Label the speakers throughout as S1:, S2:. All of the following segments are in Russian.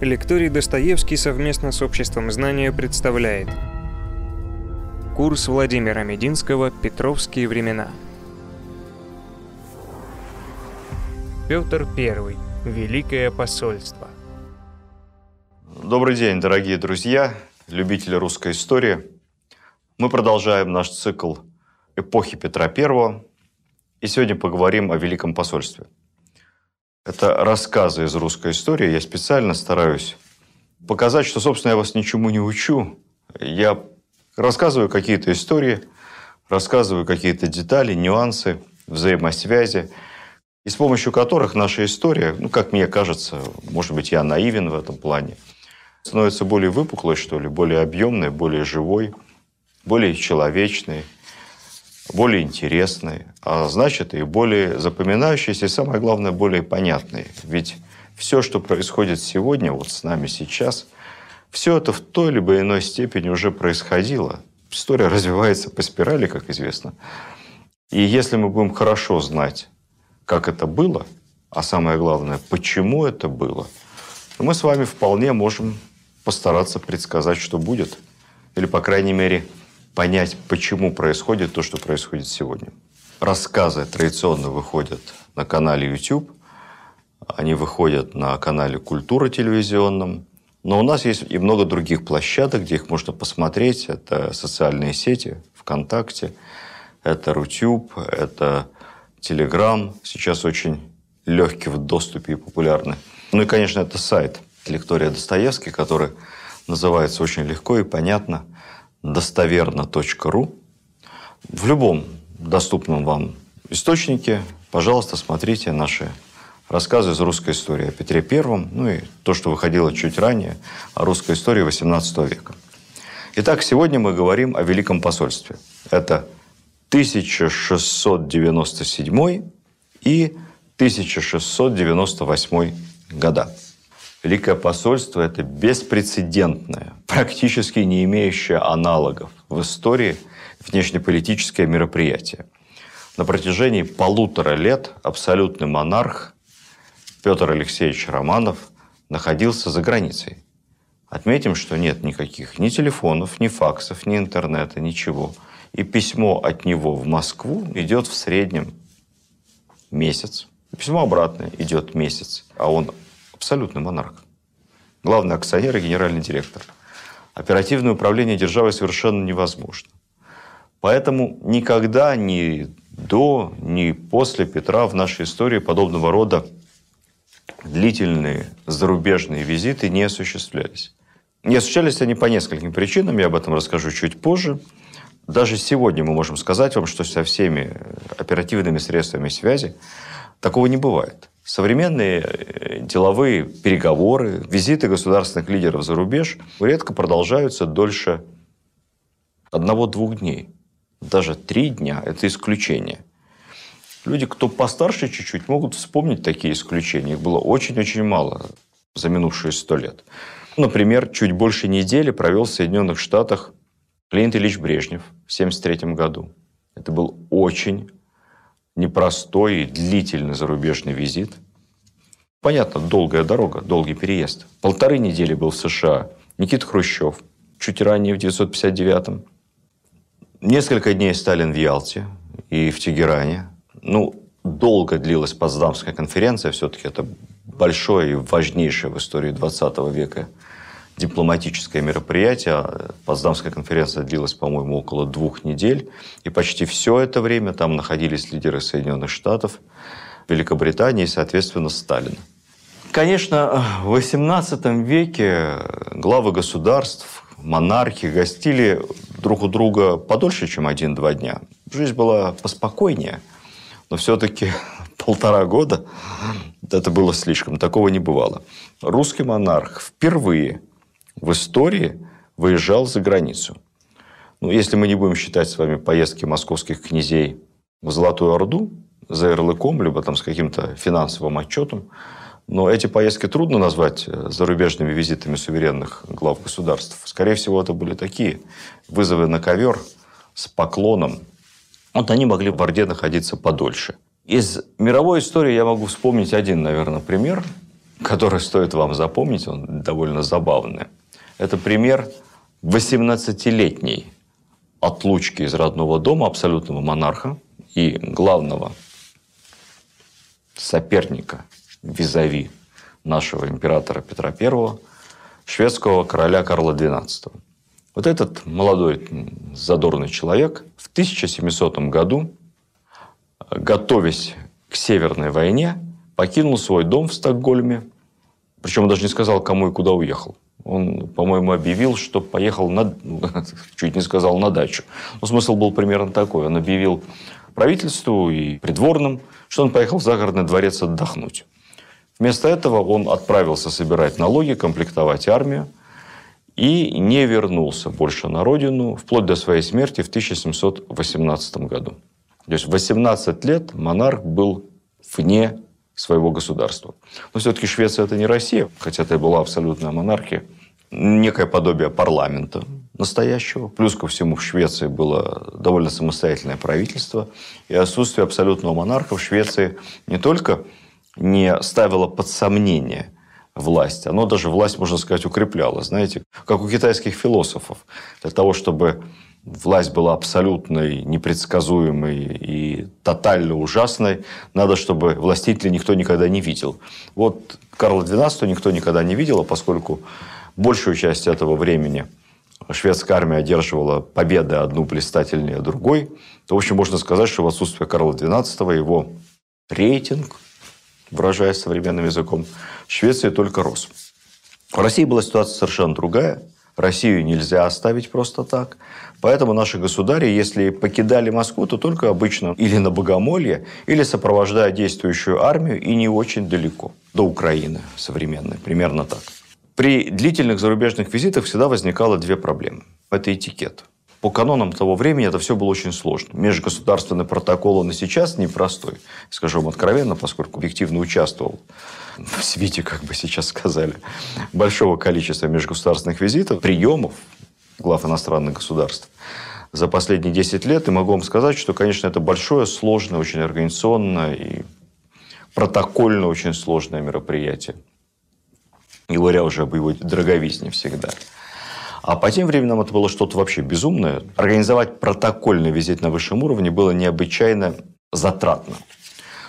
S1: Лекторий Достоевский совместно с Обществом знания представляет Курс Владимира Мединского «Петровские времена». Петр I. Великое посольство.
S2: Добрый день, дорогие друзья, любители русской истории. Мы продолжаем наш цикл эпохи Петра I. И сегодня поговорим о Великом посольстве. Это рассказы из русской истории. Я специально стараюсь показать, что, собственно, я вас ничему не учу. Я рассказываю какие-то истории, рассказываю какие-то детали, нюансы, взаимосвязи, и с помощью которых наша история, ну, как мне кажется, может быть, я наивен в этом плане, становится более выпуклой, что ли, более объемной, более живой, более человечной, более интересной, а значит и более запоминающейся, и самое главное, более понятной. Ведь все, что происходит сегодня, вот с нами сейчас, все это в той либо иной степени уже происходило. История развивается по спирали, как известно. И если мы будем хорошо знать, как это было, а самое главное, почему это было, мы с вами вполне можем постараться предсказать, что будет. Или, по крайней мере, понять, почему происходит то, что происходит сегодня. Рассказы традиционно выходят на канале YouTube, они выходят на канале «Культура» телевизионном, но у нас есть и много других площадок, где их можно посмотреть. Это социальные сети, ВКонтакте, это Рутюб, это Телеграм. Сейчас очень легкий в доступе и популярный. Ну и, конечно, это сайт Лектория Достоевский, который называется очень легко и понятно достоверно.ру. В любом доступном вам источнике, пожалуйста, смотрите наши рассказы из русской истории о Петре Первом, ну и то, что выходило чуть ранее, о русской истории XVIII века. Итак, сегодня мы говорим о Великом посольстве. Это 1697 и 1698 года. Великое посольство – это беспрецедентное, практически не имеющее аналогов в истории внешнеполитическое мероприятие. На протяжении полутора лет абсолютный монарх Петр Алексеевич Романов находился за границей. Отметим, что нет никаких ни телефонов, ни факсов, ни интернета, ничего. И письмо от него в Москву идет в среднем месяц. Письмо обратное идет месяц. А он абсолютный монарх. Главный акционер и генеральный директор. Оперативное управление державой совершенно невозможно. Поэтому никогда ни до, ни после Петра в нашей истории подобного рода длительные зарубежные визиты не осуществлялись. Не осуществлялись они по нескольким причинам, я об этом расскажу чуть позже. Даже сегодня мы можем сказать вам, что со всеми оперативными средствами связи такого не бывает. Современные э, деловые переговоры, визиты государственных лидеров за рубеж редко продолжаются дольше одного-двух дней. Даже три дня – это исключение. Люди, кто постарше чуть-чуть, могут вспомнить такие исключения. Их было очень-очень мало за минувшие сто лет. Например, чуть больше недели провел в Соединенных Штатах Леонид Ильич Брежнев в 1973 году. Это был очень непростой и длительный зарубежный визит. Понятно, долгая дорога, долгий переезд. Полторы недели был в США. Никита Хрущев, чуть ранее, в 1959-м. Несколько дней Сталин в Ялте и в Тегеране. Ну, долго длилась Потсдамская конференция. Все-таки это большое и важнейшее в истории 20 века дипломатическое мероприятие. Потсдамская конференция длилась, по-моему, около двух недель. И почти все это время там находились лидеры Соединенных Штатов, Великобритании и, соответственно, Сталина. Конечно, в XVIII веке главы государств, монархи гостили друг у друга подольше, чем один-два дня. Жизнь была поспокойнее, но все-таки полтора года это было слишком, такого не бывало. Русский монарх впервые в истории выезжал за границу. Ну, если мы не будем считать с вами поездки московских князей в Золотую Орду за ярлыком, либо там с каким-то финансовым отчетом, но эти поездки трудно назвать э, зарубежными визитами суверенных глав государств. Скорее всего, это были такие вызовы на ковер с поклоном. Вот они могли в Орде находиться подольше. Из мировой истории я могу вспомнить один, наверное, пример. который стоит вам запомнить, он довольно забавный. Это пример 18-летней отлучки из родного дома абсолютного монарха и главного соперника визави нашего императора Петра I, шведского короля Карла XII. Вот этот молодой задорный человек в 1700 году, готовясь к Северной войне, покинул свой дом в Стокгольме, причем он даже не сказал, кому и куда уехал. Он, по-моему, объявил, что поехал на... чуть не сказал на дачу. Но смысл был примерно такой. Он объявил правительству и придворным, что он поехал в загородный дворец отдохнуть. Вместо этого он отправился собирать налоги, комплектовать армию и не вернулся больше на родину вплоть до своей смерти в 1718 году. То есть 18 лет монарх был вне своего государства. Но все-таки Швеция – это не Россия, хотя это была абсолютная монархия. Некое подобие парламента настоящего. Плюс ко всему в Швеции было довольно самостоятельное правительство. И отсутствие абсолютного монарха в Швеции не только не ставило под сомнение власть, оно даже власть, можно сказать, укрепляло. Знаете, как у китайских философов. Для того, чтобы власть была абсолютной, непредсказуемой и тотально ужасной, надо, чтобы властителя никто никогда не видел. Вот Карла XII никто никогда не видел, а поскольку большую часть этого времени шведская армия одерживала победы одну блистательнее другой, то, в общем, можно сказать, что в отсутствие Карла XII его рейтинг, выражаясь современным языком, в Швеции только рос. В России была ситуация совершенно другая. Россию нельзя оставить просто так. Поэтому наши государи, если покидали Москву, то только обычно или на Богомолье, или сопровождая действующую армию и не очень далеко, до Украины современной, примерно так. При длительных зарубежных визитах всегда возникало две проблемы. Это этикет. По канонам того времени это все было очень сложно. Межгосударственный протокол, он и сейчас непростой. Скажу вам откровенно, поскольку объективно участвовал в свете, как бы сейчас сказали, большого количества межгосударственных визитов, приемов глав иностранных государств за последние 10 лет. И могу вам сказать, что, конечно, это большое, сложное, очень организационное и протокольно очень сложное мероприятие. Не говоря уже об его дороговизне всегда. А по тем временам это было что-то вообще безумное. Организовать протокольный визит на высшем уровне было необычайно затратно.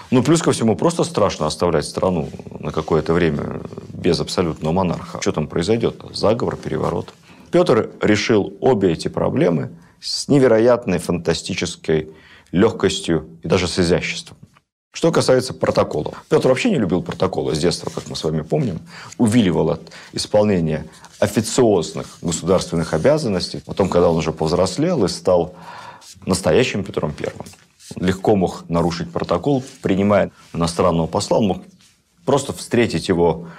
S2: Ну, плюс ко всему, просто страшно оставлять страну на какое-то время без абсолютного монарха. Что там произойдет? Заговор, переворот. Петр решил обе эти проблемы с невероятной фантастической легкостью и даже с изяществом. Что касается протоколов. Петр вообще не любил протоколы с детства, как мы с вами помним. Увиливал от исполнения официозных государственных обязанностей. Потом, когда он уже повзрослел и стал настоящим Петром Первым, легко мог нарушить протокол, принимая иностранного посла, он мог просто встретить его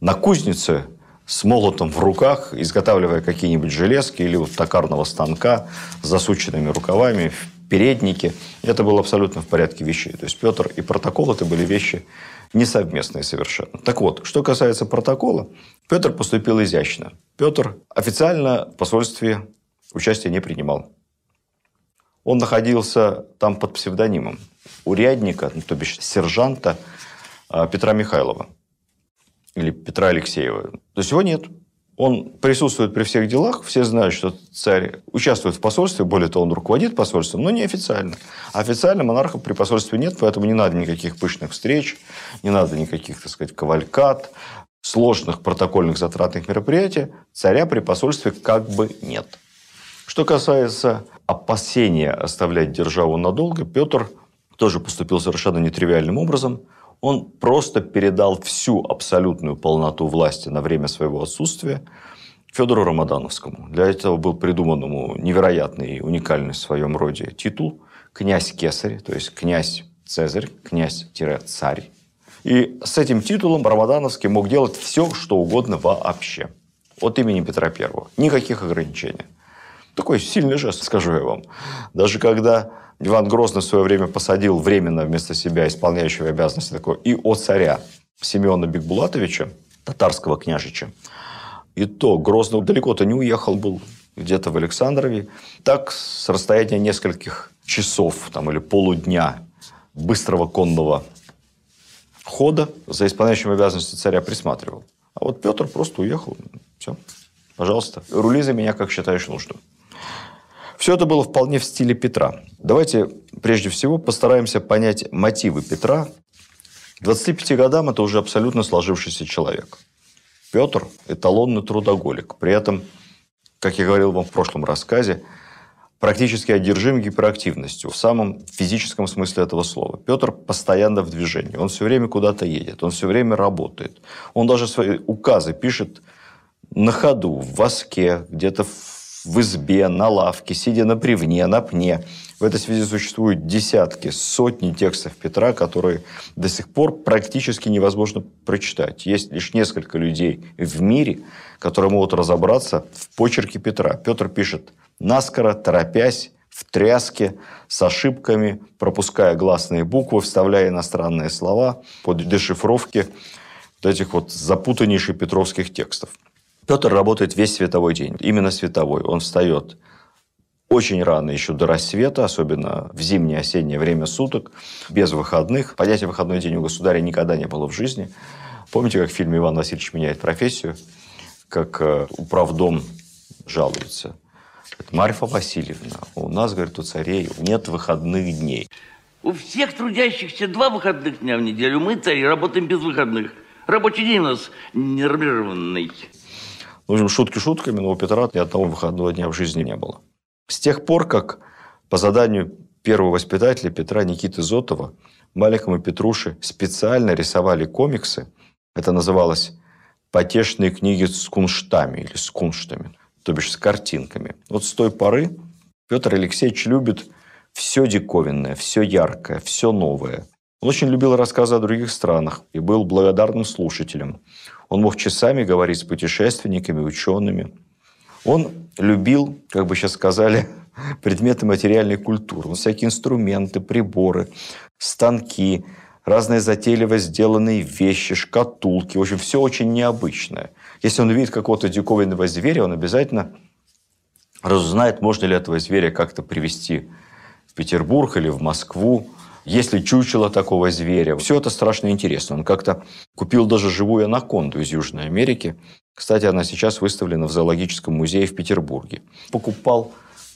S2: на кузнице с молотом в руках, изготавливая какие-нибудь железки или вот токарного станка с засученными рукавами, передники. Это было абсолютно в порядке вещей. То есть Петр и протокол это были вещи несовместные совершенно. Так вот, что касается протокола, Петр поступил изящно. Петр официально в посольстве участия не принимал. Он находился там под псевдонимом урядника, ну, то бишь сержанта а, Петра Михайлова или Петра Алексеева. То есть его нет. Он присутствует при всех делах, все знают, что царь участвует в посольстве, более того, он руководит посольством, но не официально. официально монарха при посольстве нет, поэтому не надо никаких пышных встреч, не надо никаких, так сказать, кавалькат, сложных протокольных затратных мероприятий. Царя при посольстве как бы нет. Что касается опасения оставлять державу надолго, Петр тоже поступил совершенно нетривиальным образом – он просто передал всю абсолютную полноту власти на время своего отсутствия Федору Рамадановскому. Для этого был придуман ему невероятный и уникальный в своем роде титул «Князь Кесарь», то есть «Князь Цезарь», «Князь-царь». И с этим титулом Рамадановский мог делать все, что угодно вообще. От имени Петра Первого. Никаких ограничений. Такой сильный жест, скажу я вам. Даже когда Иван Грозный в свое время посадил временно вместо себя исполняющего обязанности такого и о царя Семена Бекбулатовича, татарского княжича. И то Грозный далеко-то не уехал, был где-то в Александрове. Так, с расстояния нескольких часов там, или полудня быстрого конного хода за исполняющим обязанности царя присматривал. А вот Петр просто уехал. Все, пожалуйста, рули за меня, как считаешь нужным. Все это было вполне в стиле Петра. Давайте прежде всего постараемся понять мотивы Петра. К 25 годам это уже абсолютно сложившийся человек. Петр – эталонный трудоголик. При этом, как я говорил вам в прошлом рассказе, практически одержим гиперактивностью в самом физическом смысле этого слова. Петр постоянно в движении, он все время куда-то едет, он все время работает. Он даже свои указы пишет на ходу, в воске, где-то в избе, на лавке, сидя на бревне, на пне. В этой связи существуют десятки, сотни текстов Петра, которые до сих пор практически невозможно прочитать. Есть лишь несколько людей в мире, которые могут разобраться в почерке Петра. Петр пишет наскоро, торопясь, в тряске, с ошибками, пропуская гласные буквы, вставляя иностранные слова под дешифровки вот этих вот запутаннейших петровских текстов. Петр работает весь световой день, именно световой. Он встает очень рано, еще до рассвета, особенно в зимнее, осеннее время суток, без выходных. Понятия выходной день у государя никогда не было в жизни. Помните, как в фильме «Иван Васильевич меняет профессию», как э, управдом жалуется – Марфа Васильевна, у нас, говорит, у царей нет выходных дней.
S3: У всех трудящихся два выходных дня в неделю. Мы, цари, работаем без выходных. Рабочий день у нас нормированный.
S2: В общем, шутки шутками, но у Петра ни одного выходного дня в жизни не было. С тех пор, как по заданию первого воспитателя Петра Никиты Зотова маленькому Петруше специально рисовали комиксы, это называлось «Потешные книги с кунштами» или с кунштами – то бишь с картинками. Вот с той поры Петр Алексеевич любит все диковинное, все яркое, все новое. Он очень любил рассказы о других странах и был благодарным слушателем. Он мог часами говорить с путешественниками, учеными. Он любил, как бы сейчас сказали, предметы материальной культуры. Всякие инструменты, приборы, станки, разные затейливо сделанные вещи, шкатулки. В общем, все очень необычное. Если он видит какого-то диковинного зверя, он обязательно разузнает, можно ли этого зверя как-то привести в Петербург или в Москву. Есть ли чучело такого зверя? Все это страшно интересно. Он как-то купил даже живую анаконду из Южной Америки. Кстати, она сейчас выставлена в зоологическом музее в Петербурге. Покупал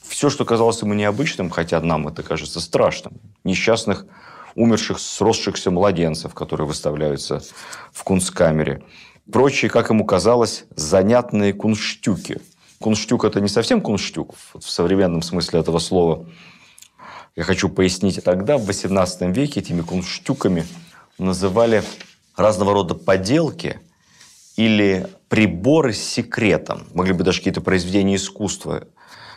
S2: все, что казалось ему необычным, хотя нам это кажется страшным. Несчастных умерших, сросшихся младенцев, которые выставляются в кунсткамере. Прочие, как ему казалось, занятные кунштюки. Кунштюк – это не совсем кунштюк в современном смысле этого слова. Я хочу пояснить, тогда, в XVIII веке, этими кунштюками называли разного рода поделки или приборы с секретом. Могли быть даже какие-то произведения искусства.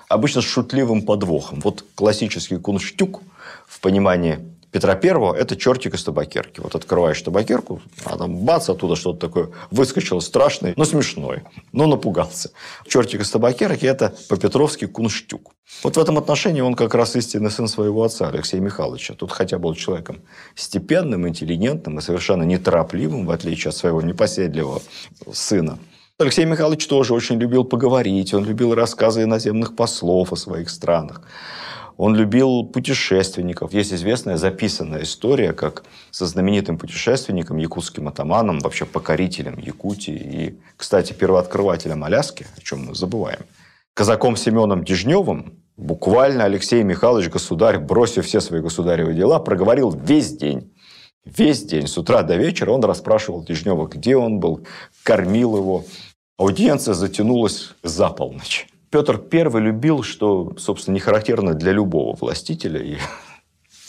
S2: Обычно с шутливым подвохом. Вот классический кунштюк в понимании Петра Первого – это чертик из табакерки. Вот открываешь табакерку, а там бац, оттуда что-то такое выскочило страшное, но смешное, но напугался. Чертик из табакерки – это по-петровски кунштюк. Вот в этом отношении он как раз истинный сын своего отца, Алексея Михайловича. Тут хотя был человеком степенным, интеллигентным и совершенно неторопливым, в отличие от своего непоседливого сына. Алексей Михайлович тоже очень любил поговорить, он любил рассказы иноземных послов о своих странах. Он любил путешественников. Есть известная записанная история, как со знаменитым путешественником, якутским атаманом, вообще покорителем Якутии и, кстати, первооткрывателем Аляски, о чем мы забываем, казаком Семеном Дежневым, буквально Алексей Михайлович, государь, бросив все свои государевые дела, проговорил весь день. Весь день, с утра до вечера он расспрашивал Дежнева, где он был, кормил его. Аудиенция затянулась за полночь. Петр I любил, что, собственно, не характерно для любого властителя, и,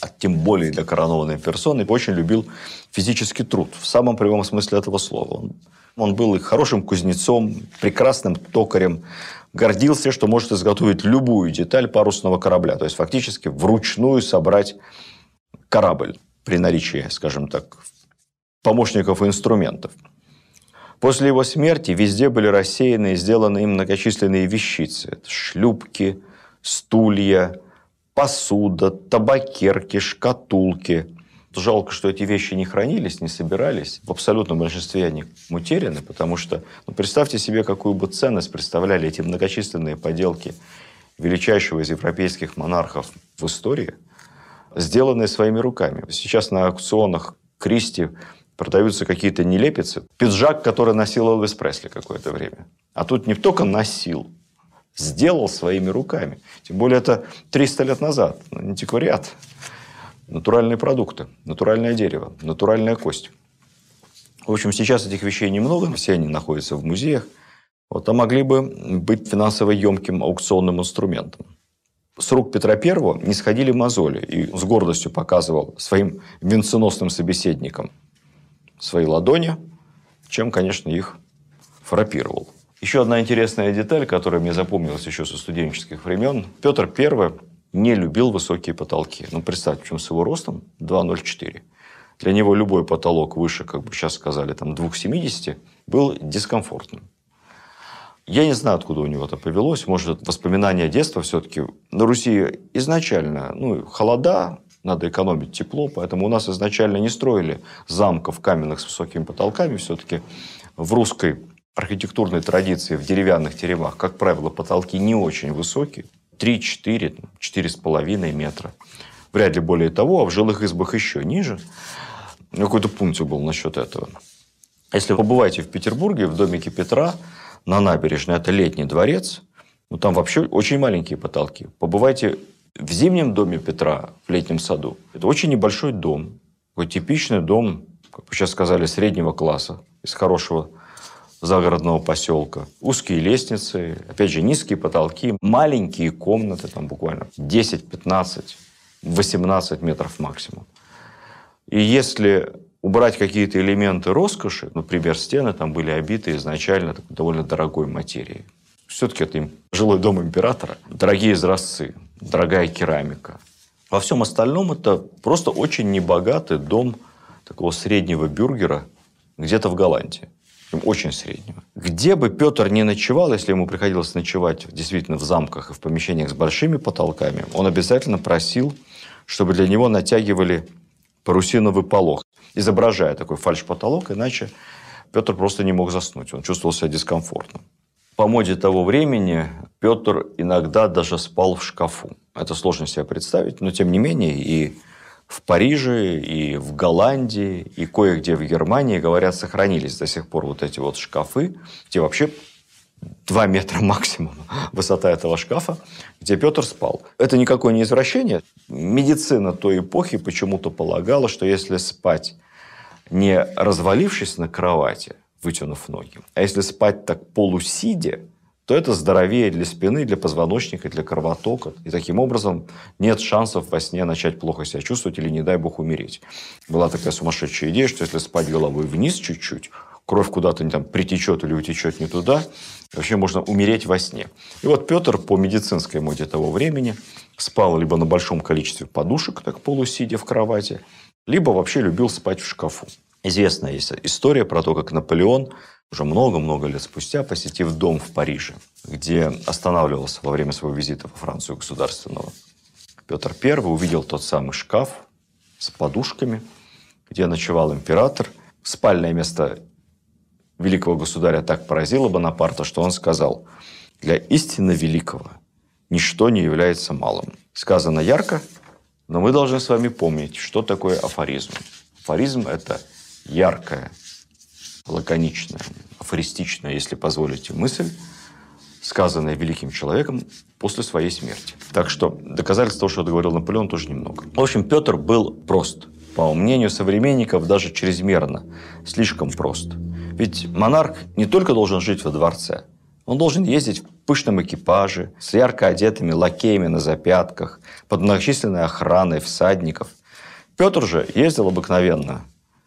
S2: а тем более для коронованной персоны, очень любил физический труд в самом прямом смысле этого слова. Он, он был и хорошим кузнецом, прекрасным токарем, гордился, что может изготовить любую деталь парусного корабля, то есть фактически вручную собрать корабль при наличии, скажем так, помощников и инструментов. После его смерти везде были рассеяны и сделаны им многочисленные вещицы. Это шлюпки, стулья, посуда, табакерки, шкатулки. Жалко, что эти вещи не хранились, не собирались. В абсолютном большинстве они утеряны, потому что, ну, представьте себе, какую бы ценность представляли эти многочисленные поделки величайшего из европейских монархов в истории, сделанные своими руками. Сейчас на аукционах Кристи продаются какие-то нелепицы. Пиджак, который носил Элвис Пресли какое-то время. А тут не только носил, сделал своими руками. Тем более это 300 лет назад. Антиквариат. Натуральные продукты, натуральное дерево, натуральная кость. В общем, сейчас этих вещей немного, все они находятся в музеях. Вот, а могли бы быть финансово емким аукционным инструментом. С рук Петра I не сходили мозоли, и с гордостью показывал своим венценосным собеседникам свои ладони, чем, конечно, их фрапировал. Еще одна интересная деталь, которая мне запомнилась еще со студенческих времен. Петр I не любил высокие потолки. Ну, представьте, чем с его ростом 2,04. Для него любой потолок выше, как бы сейчас сказали, там 2,70 был дискомфортным. Я не знаю, откуда у него это повелось. Может, воспоминания детства все-таки. На Руси изначально ну, холода, надо экономить тепло, поэтому у нас изначально не строили замков каменных с высокими потолками. Все-таки в русской архитектурной традиции в деревянных теремах, как правило, потолки не очень высокие. 3, 4, 4,5 метра. Вряд ли более того, а в жилых избах еще ниже. Какой-то пункт был насчет этого. Если вы побываете в Петербурге, в домике Петра, на набережной, это летний дворец, ну, там вообще очень маленькие потолки. Побывайте в зимнем доме Петра, в летнем саду. Это очень небольшой дом. Такой типичный дом, как вы сейчас сказали, среднего класса, из хорошего загородного поселка. Узкие лестницы, опять же, низкие потолки, маленькие комнаты, там буквально 10, 15, 18 метров максимум. И если убрать какие-то элементы роскоши, например, стены там были обиты изначально довольно дорогой материей. Все-таки это жилой дом императора, дорогие изразцы, дорогая керамика. Во всем остальном это просто очень небогатый дом такого среднего бюргера где-то в Голландии. Очень среднего. Где бы Петр не ночевал, если ему приходилось ночевать действительно в замках и в помещениях с большими потолками, он обязательно просил, чтобы для него натягивали парусиновый полог, изображая такой фальш-потолок, иначе Петр просто не мог заснуть, он чувствовал себя дискомфортно. По моде того времени Петр иногда даже спал в шкафу. Это сложно себе представить, но тем не менее и в Париже, и в Голландии, и кое-где в Германии, говорят, сохранились до сих пор вот эти вот шкафы, где вообще 2 метра максимум высота этого шкафа, где Петр спал. Это никакое не извращение. Медицина той эпохи почему-то полагала, что если спать не развалившись на кровати, вытянув ноги, а если спать так полусидя, то это здоровее для спины, для позвоночника, для кровотока. И таким образом нет шансов во сне начать плохо себя чувствовать или, не дай бог, умереть. Была такая сумасшедшая идея, что если спать головой вниз чуть-чуть, кровь куда-то там притечет или утечет не туда, вообще можно умереть во сне. И вот Петр по медицинской моде того времени спал либо на большом количестве подушек, так полусидя в кровати, либо вообще любил спать в шкафу. Известная есть история про то, как Наполеон уже много-много лет спустя, посетив дом в Париже, где останавливался во время своего визита во Францию государственного, Петр I увидел тот самый шкаф с подушками, где ночевал император. Спальное место великого государя так поразило Бонапарта, что он сказал, для истинно великого ничто не является малым. Сказано ярко, но мы должны с вами помнить, что такое афоризм. Афоризм – это яркая, лаконичная, афористичная, если позволите, мысль, сказанная великим человеком после своей смерти. Так что доказательств того, что говорил Наполеон, тоже немного. В общем, Петр был прост. По мнению современников, даже чрезмерно. Слишком прост. Ведь монарх не только должен жить во дворце, он должен ездить в пышном экипаже, с ярко одетыми лакеями на запятках, под многочисленной охраной всадников. Петр же ездил обыкновенно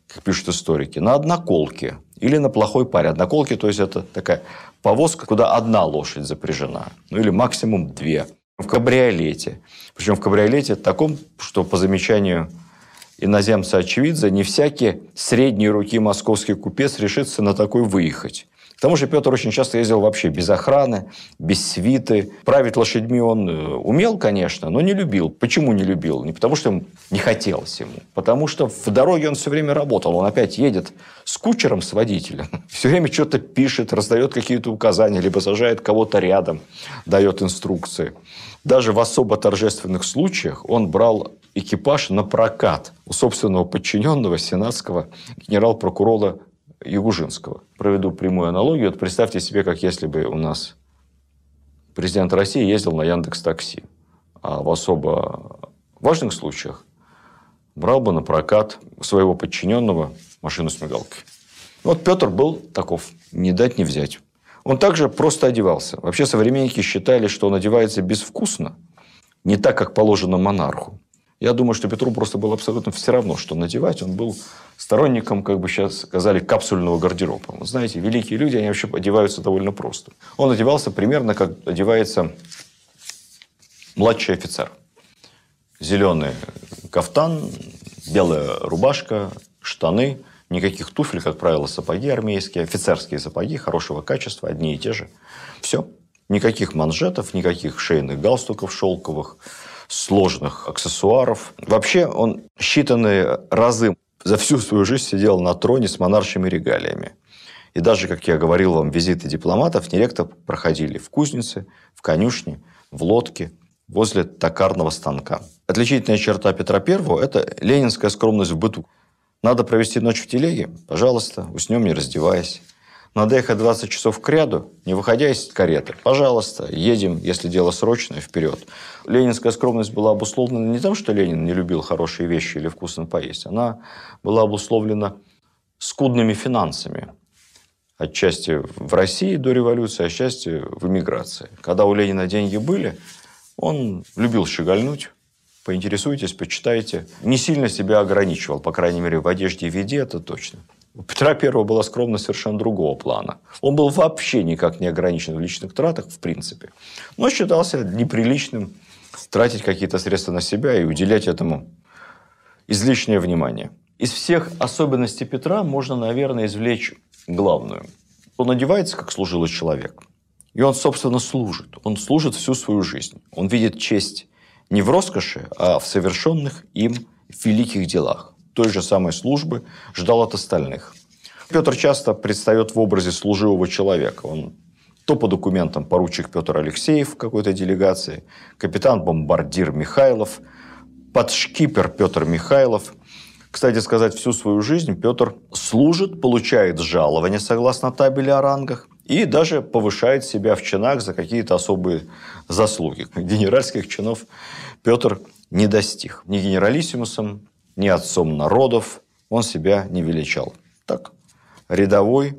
S2: как пишут историки, на одноколке или на плохой паре. Одноколки, то есть это такая повозка, куда одна лошадь запряжена, ну или максимум две. В кабриолете. Причем в кабриолете таком, что по замечанию иноземца очевидца, не всякий средней руки московский купец решится на такой выехать. К тому же Петр очень часто ездил вообще без охраны, без свиты. Править лошадьми он э, умел, конечно, но не любил. Почему не любил? Не потому, что не хотелось ему. Потому что в дороге он все время работал. Он опять едет с кучером, с водителем. Все время что-то пишет, раздает какие-то указания, либо сажает кого-то рядом, дает инструкции. Даже в особо торжественных случаях он брал экипаж на прокат у собственного подчиненного сенатского генерал-прокурора Ягужинского. Проведу прямую аналогию. Вот представьте себе, как если бы у нас президент России ездил на Яндекс Такси, а в особо важных случаях брал бы на прокат своего подчиненного машину с мигалкой. Вот Петр был таков, не дать не взять. Он также просто одевался. Вообще современники считали, что он одевается безвкусно, не так, как положено монарху. Я думаю, что Петру просто было абсолютно все равно, что надевать. Он был сторонником, как бы сейчас сказали, капсульного гардероба. Вы знаете, великие люди, они вообще одеваются довольно просто. Он одевался примерно, как одевается младший офицер. Зеленый кафтан, белая рубашка, штаны, никаких туфель, как правило, сапоги армейские, офицерские сапоги хорошего качества, одни и те же. Все. Никаких манжетов, никаких шейных галстуков шелковых, сложных аксессуаров. Вообще он считанные разы за всю свою жизнь сидел на троне с монаршими регалиями. И даже, как я говорил вам, визиты дипломатов нередко проходили в кузнице, в конюшне, в лодке, возле токарного станка. Отличительная черта Петра I – это ленинская скромность в быту. Надо провести ночь в телеге? Пожалуйста, уснем не раздеваясь. Надо ехать 20 часов к ряду, не выходя из кареты. Пожалуйста, едем, если дело срочное, вперед. Ленинская скромность была обусловлена не тем, что Ленин не любил хорошие вещи или вкусно поесть. Она была обусловлена скудными финансами. Отчасти в России до революции, отчасти в эмиграции. Когда у Ленина деньги были, он любил щегольнуть, поинтересуйтесь, почитайте. Не сильно себя ограничивал, по крайней мере, в одежде и виде, это точно. У Петра I была скромность совершенно другого плана. Он был вообще никак не ограничен в личных тратах, в принципе. Но считался неприличным тратить какие-то средства на себя и уделять этому излишнее внимание. Из всех особенностей Петра можно, наверное, извлечь главную. Он одевается, как служилый человек. И он, собственно, служит. Он служит всю свою жизнь. Он видит честь не в роскоши, а в совершенных им великих делах. Той же самой службы ждал от остальных. Петр часто предстает в образе служивого человека. Он то по документам поручик Петр Алексеев какой-то делегации, капитан-бомбардир Михайлов, подшкипер Петр Михайлов. Кстати сказать, всю свою жизнь Петр служит, получает жалование согласно табели о рангах и даже повышает себя в чинах за какие-то особые заслуги. Генеральских чинов Петр не достиг. Ни генералиссимусом, ни отцом народов он себя не величал. Так, рядовой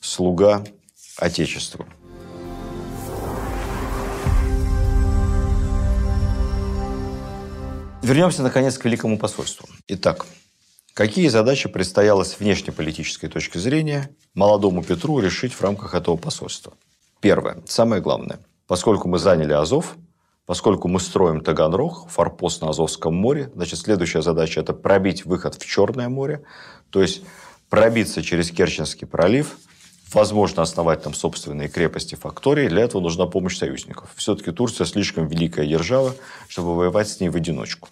S2: слуга Отечеству. Вернемся, наконец, к Великому посольству. Итак, какие задачи предстояло с внешнеполитической точки зрения молодому Петру решить в рамках этого посольства? Первое, самое главное. Поскольку мы заняли Азов, поскольку мы строим Таганрог, форпост на Азовском море, значит, следующая задача – это пробить выход в Черное море, то есть пробиться через Керченский пролив, возможно основать там собственные крепости, фактории. Для этого нужна помощь союзников. Все-таки Турция слишком великая держава, чтобы воевать с ней в одиночку.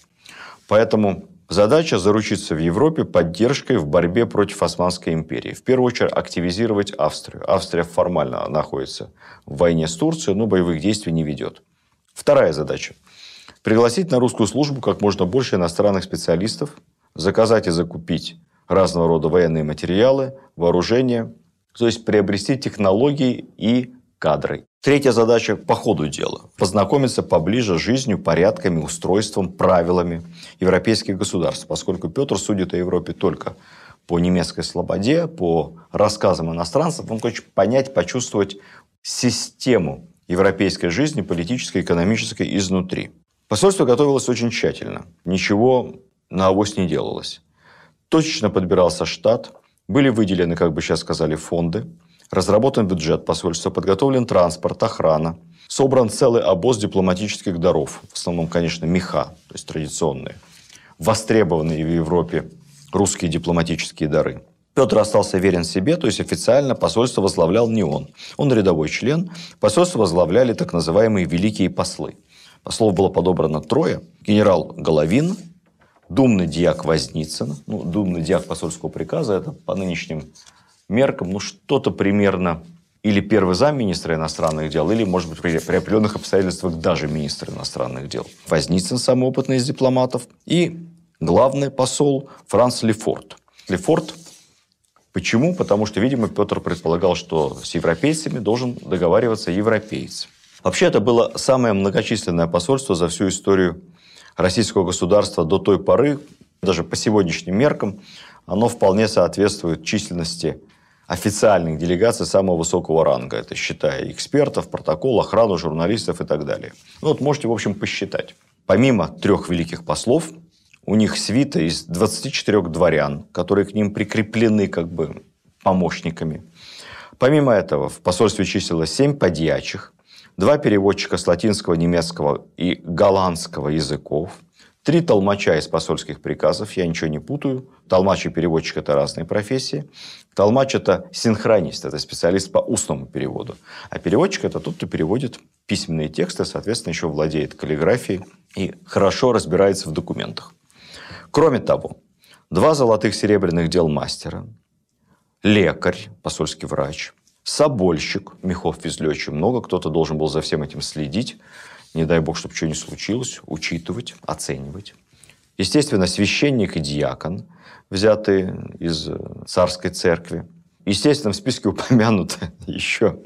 S2: Поэтому задача заручиться в Европе поддержкой в борьбе против Османской империи. В первую очередь активизировать Австрию. Австрия формально находится в войне с Турцией, но боевых действий не ведет. Вторая задача. Пригласить на русскую службу как можно больше иностранных специалистов, заказать и закупить разного рода военные материалы, вооружение, то есть приобрести технологии и кадры. Третья задача по ходу дела – познакомиться поближе с жизнью, порядками, устройством, правилами европейских государств, поскольку Петр судит о Европе только по немецкой слободе, по рассказам иностранцев, он хочет понять, почувствовать систему европейской жизни, политической, экономической изнутри. Посольство готовилось очень тщательно. Ничего на авось не делалось. Точечно подбирался штат, были выделены, как бы сейчас сказали, фонды – Разработан бюджет посольства, подготовлен транспорт, охрана. Собран целый обоз дипломатических даров. В основном, конечно, меха, то есть традиционные. Востребованные в Европе русские дипломатические дары. Петр остался верен себе, то есть официально посольство возглавлял не он. Он рядовой член. Посольство возглавляли так называемые великие послы. Послов было подобрано трое. Генерал Головин, думный диак Возницын. Ну, думный диак посольского приказа – это по нынешним меркам, ну, что-то примерно или первый замминистра иностранных дел, или, может быть, при, при определенных обстоятельствах даже министр иностранных дел. Возницын, самый опытный из дипломатов, и главный посол Франц Лефорт. Лефорт Почему? Потому что, видимо, Петр предполагал, что с европейцами должен договариваться европейец. Вообще, это было самое многочисленное посольство за всю историю российского государства до той поры, даже по сегодняшним меркам, оно вполне соответствует численности официальных делегаций самого высокого ранга. Это считая экспертов, протокол, охрану, журналистов и так далее. Ну, вот можете, в общем, посчитать. Помимо трех великих послов, у них свита из 24 дворян, которые к ним прикреплены как бы помощниками. Помимо этого, в посольстве числилось 7 подьячих, два переводчика с латинского, немецкого и голландского языков – Три толмача из посольских приказов, я ничего не путаю. Толмач и переводчик – это разные профессии. Толмач – это синхронист, это специалист по устному переводу. А переводчик – это тот, кто переводит письменные тексты, соответственно, еще владеет каллиграфией и хорошо разбирается в документах. Кроме того, два золотых серебряных дел мастера, лекарь, посольский врач, собольщик, мехов везли много, кто-то должен был за всем этим следить, не дай бог, чтобы что не случилось, учитывать, оценивать. Естественно, священник и диакон, взятые из царской церкви. Естественно, в списке упомянуты еще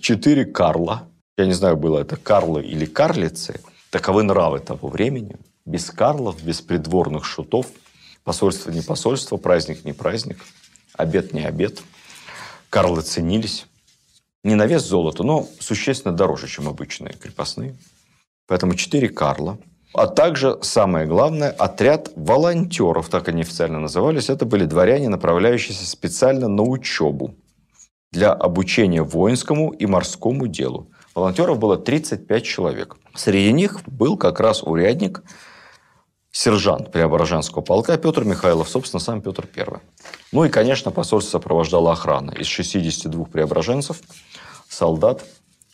S2: четыре Карла. Я не знаю, было это Карлы или Карлицы. Таковы нравы того времени. Без Карлов, без придворных шутов. Посольство не посольство, праздник не праздник. Обед не обед. Карлы ценились. Не на вес золота, но существенно дороже, чем обычные крепостные. Поэтому четыре Карла. А также, самое главное, отряд волонтеров, так они официально назывались. Это были дворяне, направляющиеся специально на учебу для обучения воинскому и морскому делу. Волонтеров было 35 человек. Среди них был как раз урядник, сержант Преображенского полка Петр Михайлов, собственно, сам Петр I. Ну и, конечно, посольство сопровождала охрана из 62 преображенцев, солдат.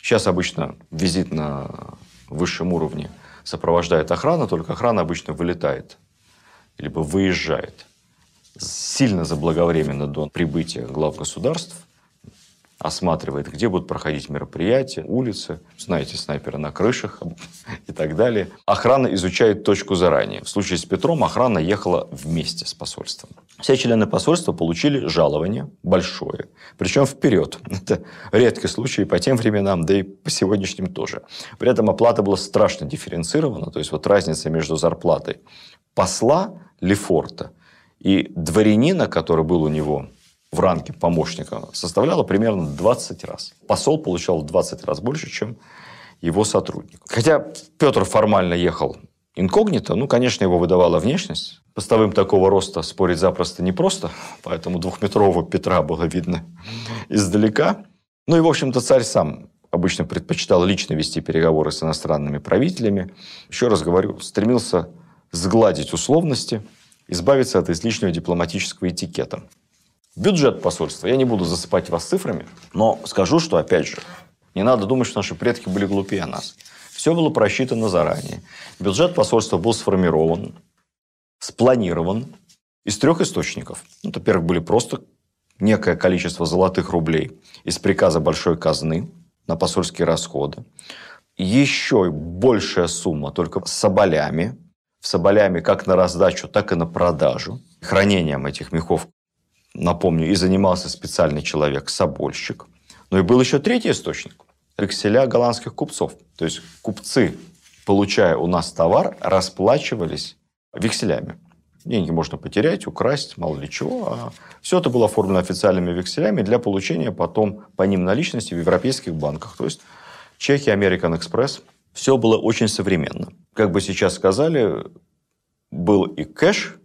S2: Сейчас обычно визит на высшем уровне сопровождает охрана, только охрана обычно вылетает, либо выезжает сильно заблаговременно до прибытия глав государств, осматривает, где будут проходить мероприятия, улицы, знаете, снайперы на крышах и так далее. Охрана изучает точку заранее. В случае с Петром охрана ехала вместе с посольством. Все члены посольства получили жалование большое, причем вперед. Это редкий случай по тем временам, да и по сегодняшним тоже. При этом оплата была страшно дифференцирована, то есть вот разница между зарплатой посла Лефорта и дворянина, который был у него в ранге помощника составляла примерно 20 раз. Посол получал в 20 раз больше, чем его сотрудник. Хотя Петр формально ехал инкогнито, ну, конечно, его выдавала внешность. Постовым такого роста спорить запросто непросто, поэтому двухметрового Петра было видно издалека. Ну и, в общем-то, царь сам обычно предпочитал лично вести переговоры с иностранными правителями. Еще раз говорю, стремился сгладить условности, избавиться от излишнего дипломатического этикета. Бюджет посольства. Я не буду засыпать вас цифрами, но скажу, что, опять же, не надо думать, что наши предки были глупее нас. Все было просчитано заранее. Бюджет посольства был сформирован, спланирован из трех источников. Ну, во-первых, были просто некое количество золотых рублей из приказа большой казны на посольские расходы. Еще большая сумма только с соболями. В соболями как на раздачу, так и на продажу. Хранением этих мехов напомню, и занимался специальный человек, собольщик. Но и был еще третий источник – векселя голландских купцов. То есть купцы, получая у нас товар, расплачивались векселями. Деньги можно потерять, украсть, мало ли чего. А все это было оформлено официальными векселями для получения потом по ним наличности в европейских банках. То есть Чехия, American Express. Все было очень современно. Как бы сейчас сказали, был и кэш,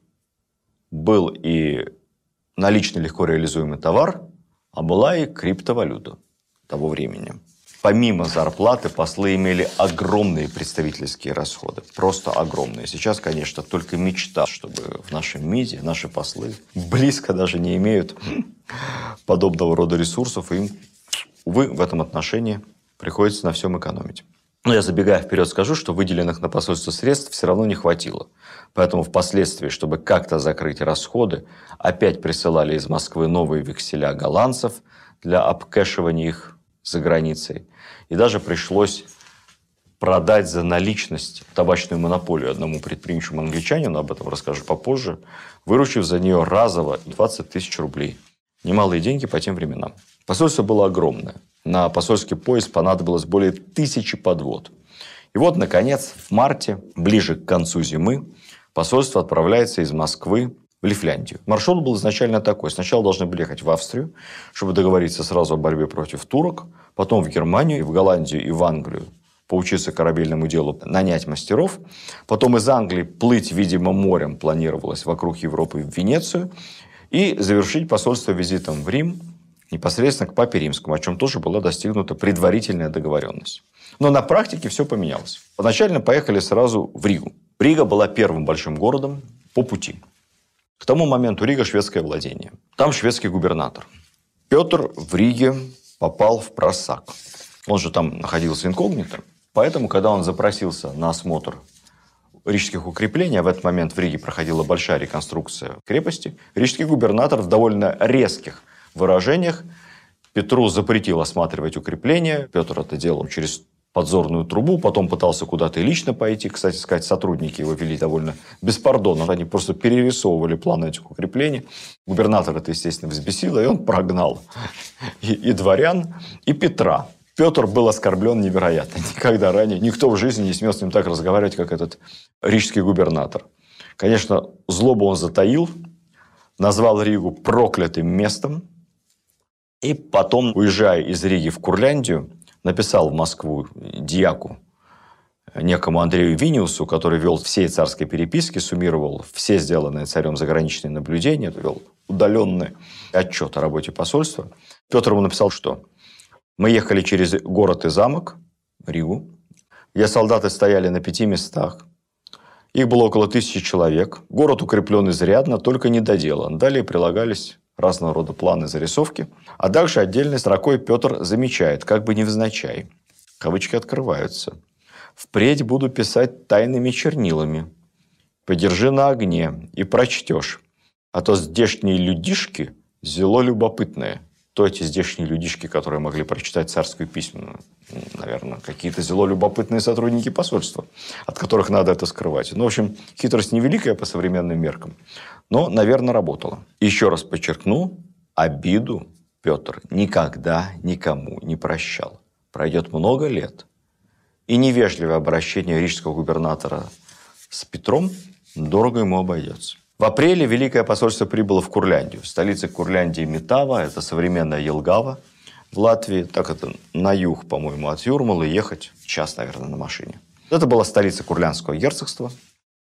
S2: был и наличный легко реализуемый товар, а была и криптовалюта того времени. Помимо зарплаты, послы имели огромные представительские расходы. Просто огромные. Сейчас, конечно, только мечта, чтобы в нашем МИДе наши послы близко даже не имеют подобного рода ресурсов. И им, увы, в этом отношении приходится на всем экономить. Но я забегая вперед скажу, что выделенных на посольство средств все равно не хватило. Поэтому впоследствии, чтобы как-то закрыть расходы, опять присылали из Москвы новые векселя голландцев для обкэшивания их за границей. И даже пришлось продать за наличность табачную монополию одному предприимчивому англичанину, об этом расскажу попозже, выручив за нее разово 20 тысяч рублей. Немалые деньги по тем временам. Посольство было огромное. На посольский поезд понадобилось более тысячи подвод. И вот, наконец, в марте, ближе к концу зимы, посольство отправляется из Москвы в Лифляндию. Маршрут был изначально такой. Сначала должны были ехать в Австрию, чтобы договориться сразу о борьбе против турок, потом в Германию, в Голландию и в Англию поучиться корабельному делу, нанять мастеров. Потом из Англии плыть, видимо, морем планировалось вокруг Европы в Венецию и завершить посольство визитом в Рим непосредственно к Папе Римскому, о чем тоже была достигнута предварительная договоренность. Но на практике все поменялось. Поначально поехали сразу в Ригу. Рига была первым большим городом по пути. К тому моменту Рига – шведское владение. Там шведский губернатор. Петр в Риге попал в просак. Он же там находился инкогнито. Поэтому, когда он запросился на осмотр рижских укреплений, а в этот момент в Риге проходила большая реконструкция крепости, рижский губернатор в довольно резких выражениях Петру запретил осматривать укрепления. Петр это делал через подзорную трубу, потом пытался куда-то лично пойти. Кстати сказать, сотрудники его вели довольно беспардонно. Они просто перерисовывали планы этих укреплений. Губернатор это, естественно, взбесило, и он прогнал и, и дворян, и Петра. Петр был оскорблен невероятно. Никогда ранее никто в жизни не смел с ним так разговаривать, как этот рижский губернатор. Конечно, злобу он затаил, назвал Ригу проклятым местом, и потом, уезжая из Риги в Курляндию, написал в Москву дьяку, некому Андрею Виниусу, который вел все царские переписки, суммировал все сделанные царем заграничные наблюдения, вел удаленный отчет о работе посольства. Петр ему написал, что мы ехали через город и замок, Ригу, где солдаты стояли на пяти местах. Их было около тысячи человек. Город укреплен изрядно, только не доделан. Далее прилагались разного рода планы, зарисовки. А также отдельной строкой Петр замечает, как бы невзначай. Кавычки открываются. «Впредь буду писать тайными чернилами. Подержи на огне и прочтешь. А то здешние людишки зело любопытные то эти здешние людишки, которые могли прочитать царскую письменную, наверное, какие-то зело любопытные сотрудники посольства, от которых надо это скрывать. Ну, в общем, хитрость невеликая по современным меркам, но, наверное, работала. Еще раз подчеркну, обиду Петр никогда никому не прощал. Пройдет много лет, и невежливое обращение рижского губернатора с Петром дорого ему обойдется. В апреле Великое посольство прибыло в Курляндию. Столица Курляндии Метава, это современная Елгава в Латвии. Так это на юг, по-моему, от Юрмалы ехать час, наверное, на машине. Это была столица Курлянского герцогства,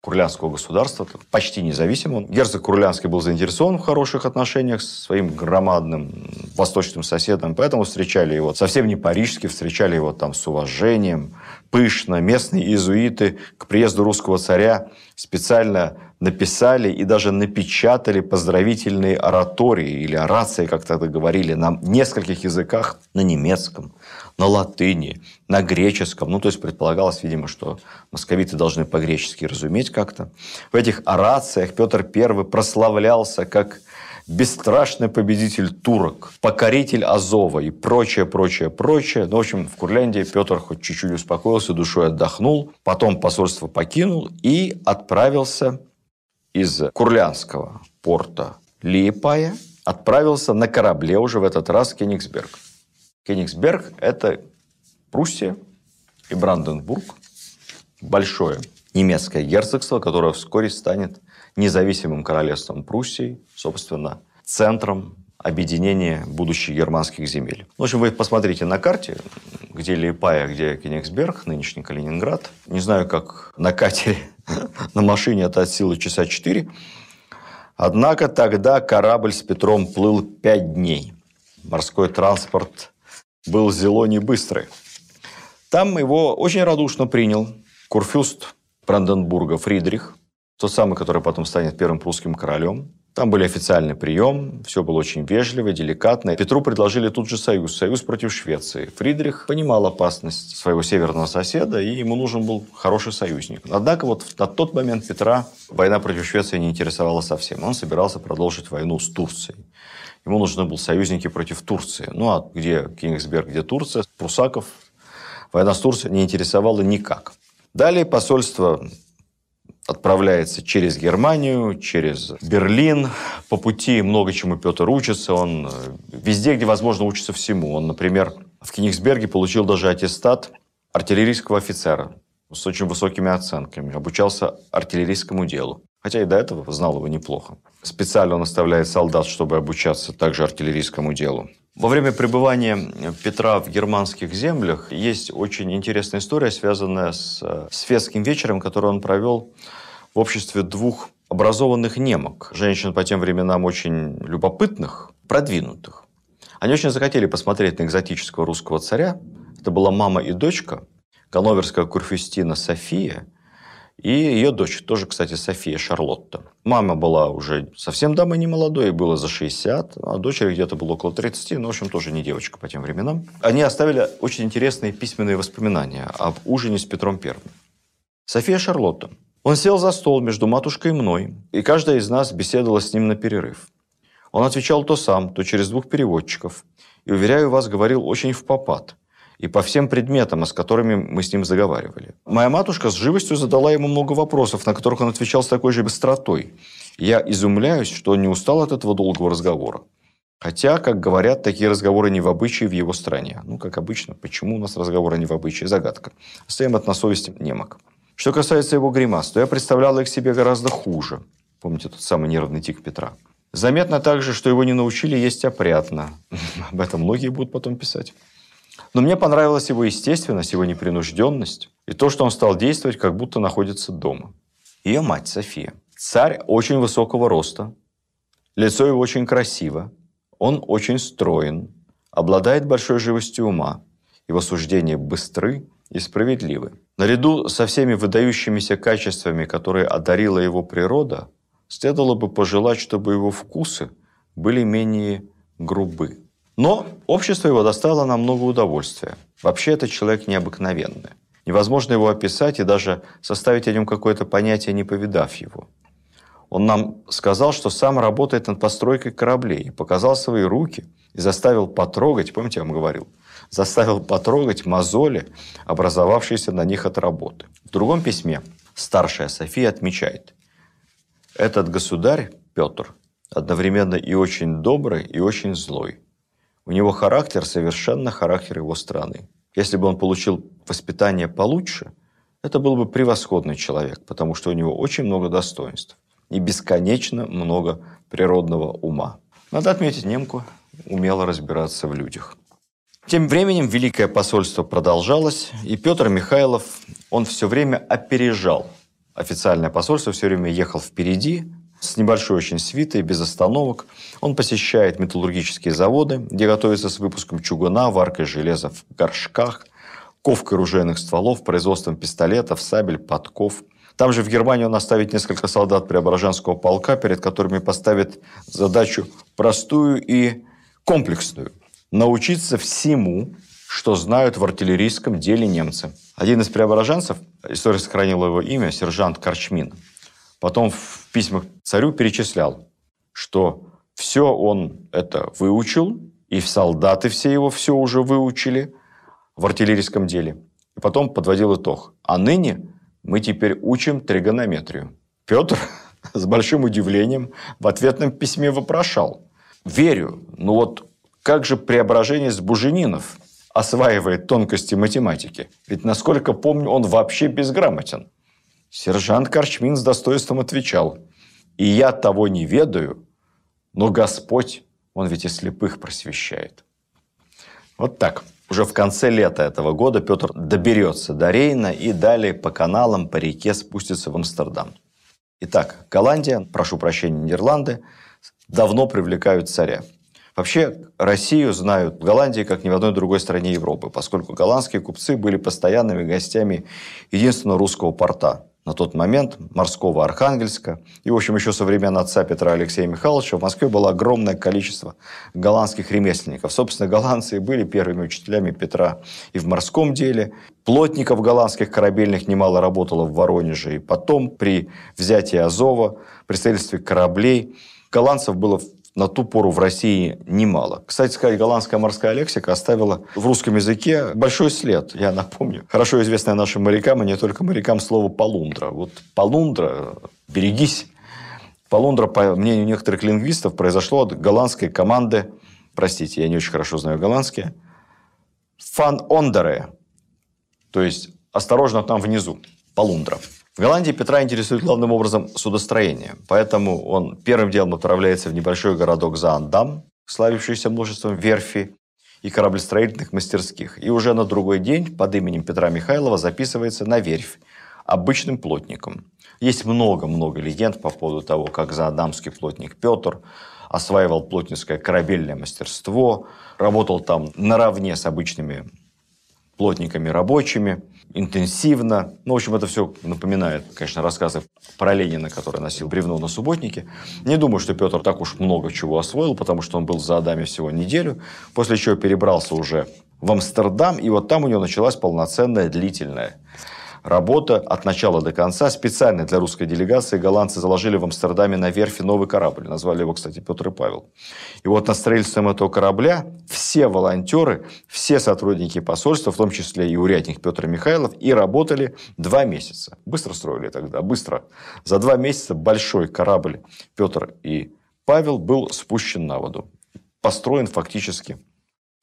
S2: Курлянского государства, почти независимого. Герцог Курлянский был заинтересован в хороших отношениях с своим громадным восточным соседом, поэтому встречали его совсем не парижски, встречали его там с уважением, пышно. Местные иезуиты к приезду русского царя специально написали и даже напечатали поздравительные оратории или орации, как тогда говорили, на нескольких языках, на немецком, на латыни, на греческом. Ну, то есть предполагалось, видимо, что московиты должны по-гречески разуметь как-то. В этих орациях Петр I прославлялся как бесстрашный победитель турок, покоритель Азова и прочее, прочее, прочее. Ну, в общем, в Курляндии Петр хоть чуть-чуть успокоился, душой отдохнул, потом посольство покинул и отправился из Курлянского порта Лиепая отправился на корабле уже в этот раз в Кенигсберг. Кенигсберг – это Пруссия и Бранденбург, большое немецкое герцогство, которое вскоре станет независимым королевством Пруссии, собственно, центром объединения будущих германских земель. В общем, вы посмотрите на карте, где Лиепая, где Кенигсберг, нынешний Калининград. Не знаю, как на катере на машине это от силы часа 4. Однако тогда корабль с Петром плыл 5 дней. Морской транспорт был зело не быстрый. Там его очень радушно принял курфюст Бранденбурга Фридрих, тот самый, который потом станет первым прусским королем. Там были официальный прием, все было очень вежливо, деликатно. Петру предложили тут же союз, союз против Швеции. Фридрих понимал опасность своего северного соседа, и ему нужен был хороший союзник. Однако вот на тот момент Петра война против Швеции не интересовала совсем. Он собирался продолжить войну с Турцией. Ему нужны были союзники против Турции. Ну, а где Кенигсберг, где Турция? Прусаков война с Турцией не интересовала никак. Далее посольство отправляется через Германию, через Берлин. По пути много чему Петр учится. Он э, везде, где возможно, учится всему. Он, например, в Кенигсберге получил даже аттестат артиллерийского офицера с очень высокими оценками. Обучался артиллерийскому делу. Хотя и до этого знал его неплохо. Специально он оставляет солдат, чтобы обучаться также артиллерийскому делу. Во время пребывания Петра в германских землях есть очень интересная история, связанная с э, светским вечером, который он провел в обществе двух образованных немок, женщин по тем временам очень любопытных, продвинутых. Они очень захотели посмотреть на экзотического русского царя. Это была мама и дочка, ганноверская курфюстина София и ее дочь, тоже, кстати, София Шарлотта. Мама была уже совсем дамой не молодой, было за 60, а дочери где-то было около 30, ну, в общем, тоже не девочка по тем временам. Они оставили очень интересные письменные воспоминания об ужине с Петром Первым. София Шарлотта. Он сел за стол между матушкой и мной, и каждая из нас беседовала с ним на перерыв. Он отвечал то сам, то через двух переводчиков, и, уверяю вас, говорил очень в попад – и по всем предметам, с которыми мы с ним заговаривали. Моя матушка с живостью задала ему много вопросов, на которых он отвечал с такой же быстротой. Я изумляюсь, что он не устал от этого долгого разговора. Хотя, как говорят, такие разговоры не в обычае в его стране. Ну, как обычно, почему у нас разговоры не в обычае? Загадка. Оставим это на совести немок. Что касается его гримас, то я представлял их себе гораздо хуже. Помните тот самый нервный тик Петра? Заметно также, что его не научили есть опрятно. Об этом многие будут потом писать. Но мне понравилась его естественность, его непринужденность и то, что он стал действовать, как будто находится дома. Ее мать София. Царь очень высокого роста, лицо его очень красиво, он очень строен, обладает большой живостью ума, его суждения быстры и справедливы. Наряду со всеми выдающимися качествами, которые одарила его природа, следовало бы пожелать, чтобы его вкусы были менее грубы. Но общество его доставило нам много удовольствия. Вообще, это человек необыкновенный. Невозможно его описать и даже составить о нем какое-то понятие, не повидав его. Он нам сказал, что сам работает над постройкой кораблей, показал свои руки и заставил потрогать, помните, я вам говорил, заставил потрогать мозоли, образовавшиеся на них от работы. В другом письме старшая София отмечает, этот государь, Петр, одновременно и очень добрый, и очень злой. У него характер совершенно характер его страны. Если бы он получил воспитание получше, это был бы превосходный человек, потому что у него очень много достоинств и бесконечно много природного ума. Надо отметить, немку умело разбираться в людях. Тем временем Великое посольство продолжалось, и Петр Михайлов, он все время опережал официальное посольство, все время ехал впереди, с небольшой очень свитой, без остановок. Он посещает металлургические заводы, где готовится с выпуском чугуна, варкой железа в горшках, ковкой ружейных стволов, производством пистолетов, сабель, подков. Там же в Германии он оставит несколько солдат Преображенского полка, перед которыми поставит задачу простую и комплексную – научиться всему, что знают в артиллерийском деле немцы. Один из преображенцев, история сохранила его имя, сержант Корчмин, потом в письмах царю перечислял, что все он это выучил, и солдаты все его все уже выучили в артиллерийском деле. И потом подводил итог. А ныне мы теперь учим тригонометрию. Петр с большим удивлением в ответном письме вопрошал. Верю, но вот как же преображение с Буженинов осваивает тонкости математики? Ведь, насколько помню, он вообще безграмотен. Сержант Корчмин с достоинством отвечал, «И я того не ведаю, но Господь, Он ведь и слепых просвещает». Вот так. Уже в конце лета этого года Петр доберется до Рейна и далее по каналам, по реке спустится в Амстердам. Итак, Голландия, прошу прощения, Нидерланды, давно привлекают царя. Вообще, Россию знают в Голландии, как ни в одной другой стране Европы, поскольку голландские купцы были постоянными гостями единственного русского порта на тот момент морского Архангельска. И, в общем, еще со времен отца Петра Алексея Михайловича в Москве было огромное количество голландских ремесленников. Собственно, голландцы были первыми учителями Петра и в морском деле. Плотников голландских корабельных немало работало в Воронеже. И потом, при взятии Азова, при строительстве кораблей, голландцев было на ту пору в России немало. Кстати сказать, голландская морская лексика оставила в русском языке большой след. Я напомню, хорошо известное нашим морякам, и не только морякам, слово «полундра». Вот «полундра», берегись. Полундра, по мнению некоторых лингвистов, произошло от голландской команды, простите, я не очень хорошо знаю голландский, «фан ондере», то есть «осторожно там внизу», «полундра». В Голландии Петра интересует главным образом судостроение, поэтому он первым делом отправляется в небольшой городок Заандам, славившийся множеством верфи и кораблестроительных мастерских, и уже на другой день под именем Петра Михайлова записывается на верфь обычным плотником. Есть много-много легенд по поводу того, как заадамский плотник Петр осваивал плотницкое корабельное мастерство, работал там наравне с обычными плотниками рабочими, интенсивно. Ну, в общем, это все напоминает, конечно, рассказы про Ленина, который носил бревно на субботнике. Не думаю, что Петр так уж много чего освоил, потому что он был за Адаме всего неделю, после чего перебрался уже в Амстердам, и вот там у него началась полноценная длительная Работа от начала до конца. Специально для русской делегации голландцы заложили в Амстердаме на верфи новый корабль. Назвали его, кстати, Петр и Павел. И вот над строительством этого корабля все волонтеры, все сотрудники посольства, в том числе и урядник Петр Михайлов, и работали два месяца. Быстро строили тогда, быстро. За два месяца большой корабль Петр и Павел был спущен на воду. Построен фактически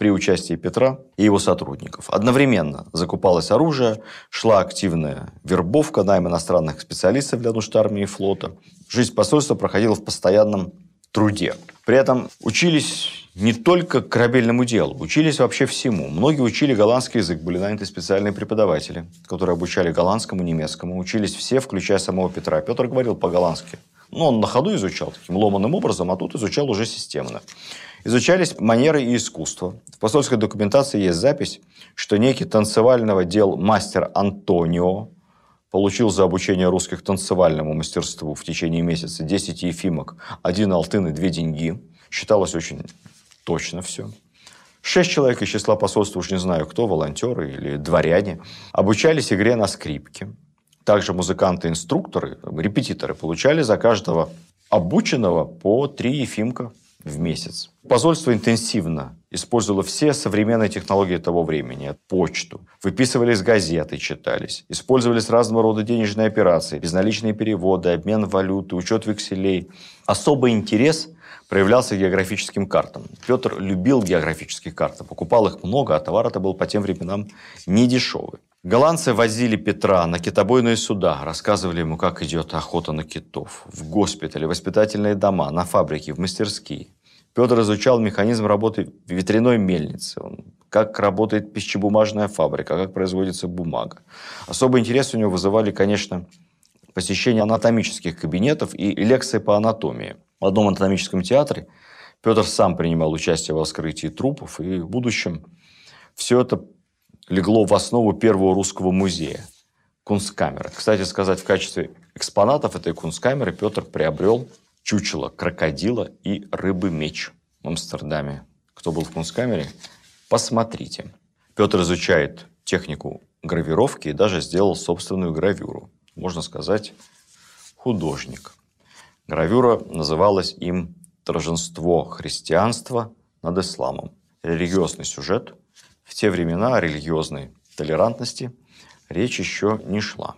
S2: при участии Петра и его сотрудников. Одновременно закупалось оружие, шла активная вербовка, найм иностранных специалистов для нужд армии и флота. Жизнь посольства проходила в постоянном труде. При этом учились не только корабельному делу, учились вообще всему. Многие учили голландский язык, были наняты специальные преподаватели, которые обучали голландскому, немецкому. Учились все, включая самого Петра. Петр говорил по-голландски. Но он на ходу изучал таким ломаным образом, а тут изучал уже системно. Изучались манеры и искусство. В посольской документации есть запись, что некий танцевального дел мастер Антонио получил за обучение русских танцевальному мастерству в течение месяца 10 ефимок, один алтын и две деньги. Считалось очень точно все. Шесть человек из числа посольства, уж не знаю кто, волонтеры или дворяне, обучались игре на скрипке. Также музыканты-инструкторы, репетиторы получали за каждого обученного по три ефимка в месяц. Посольство интенсивно использовало все современные технологии того времени. Почту. Выписывались газеты, читались. Использовались разного рода денежные операции. Безналичные переводы, обмен валюты, учет векселей. Особый интерес проявлялся географическим картам. Петр любил географические карты. Покупал их много, а товар это был по тем временам не дешевый. Голландцы возили Петра на китобойные суда, рассказывали ему, как идет охота на китов, в госпитале, воспитательные дома, на фабрики, в мастерские. Петр изучал механизм работы ветряной мельницы, как работает пищебумажная фабрика, как производится бумага. Особый интерес у него вызывали, конечно, посещение анатомических кабинетов и лекции по анатомии. В одном анатомическом театре Петр сам принимал участие в вскрытии трупов, и в будущем все это легло в основу первого русского музея – Кунсткамеры. Кстати сказать, в качестве экспонатов этой Кунсткамеры Петр приобрел чучело крокодила и рыбы-меч в Амстердаме. Кто был в Кунсткамере, посмотрите. Петр изучает технику гравировки и даже сделал собственную гравюру. Можно сказать, художник. Гравюра называлась им «Торжество христианства над исламом». Религиозный сюжет – в те времена о религиозной толерантности речь еще не шла.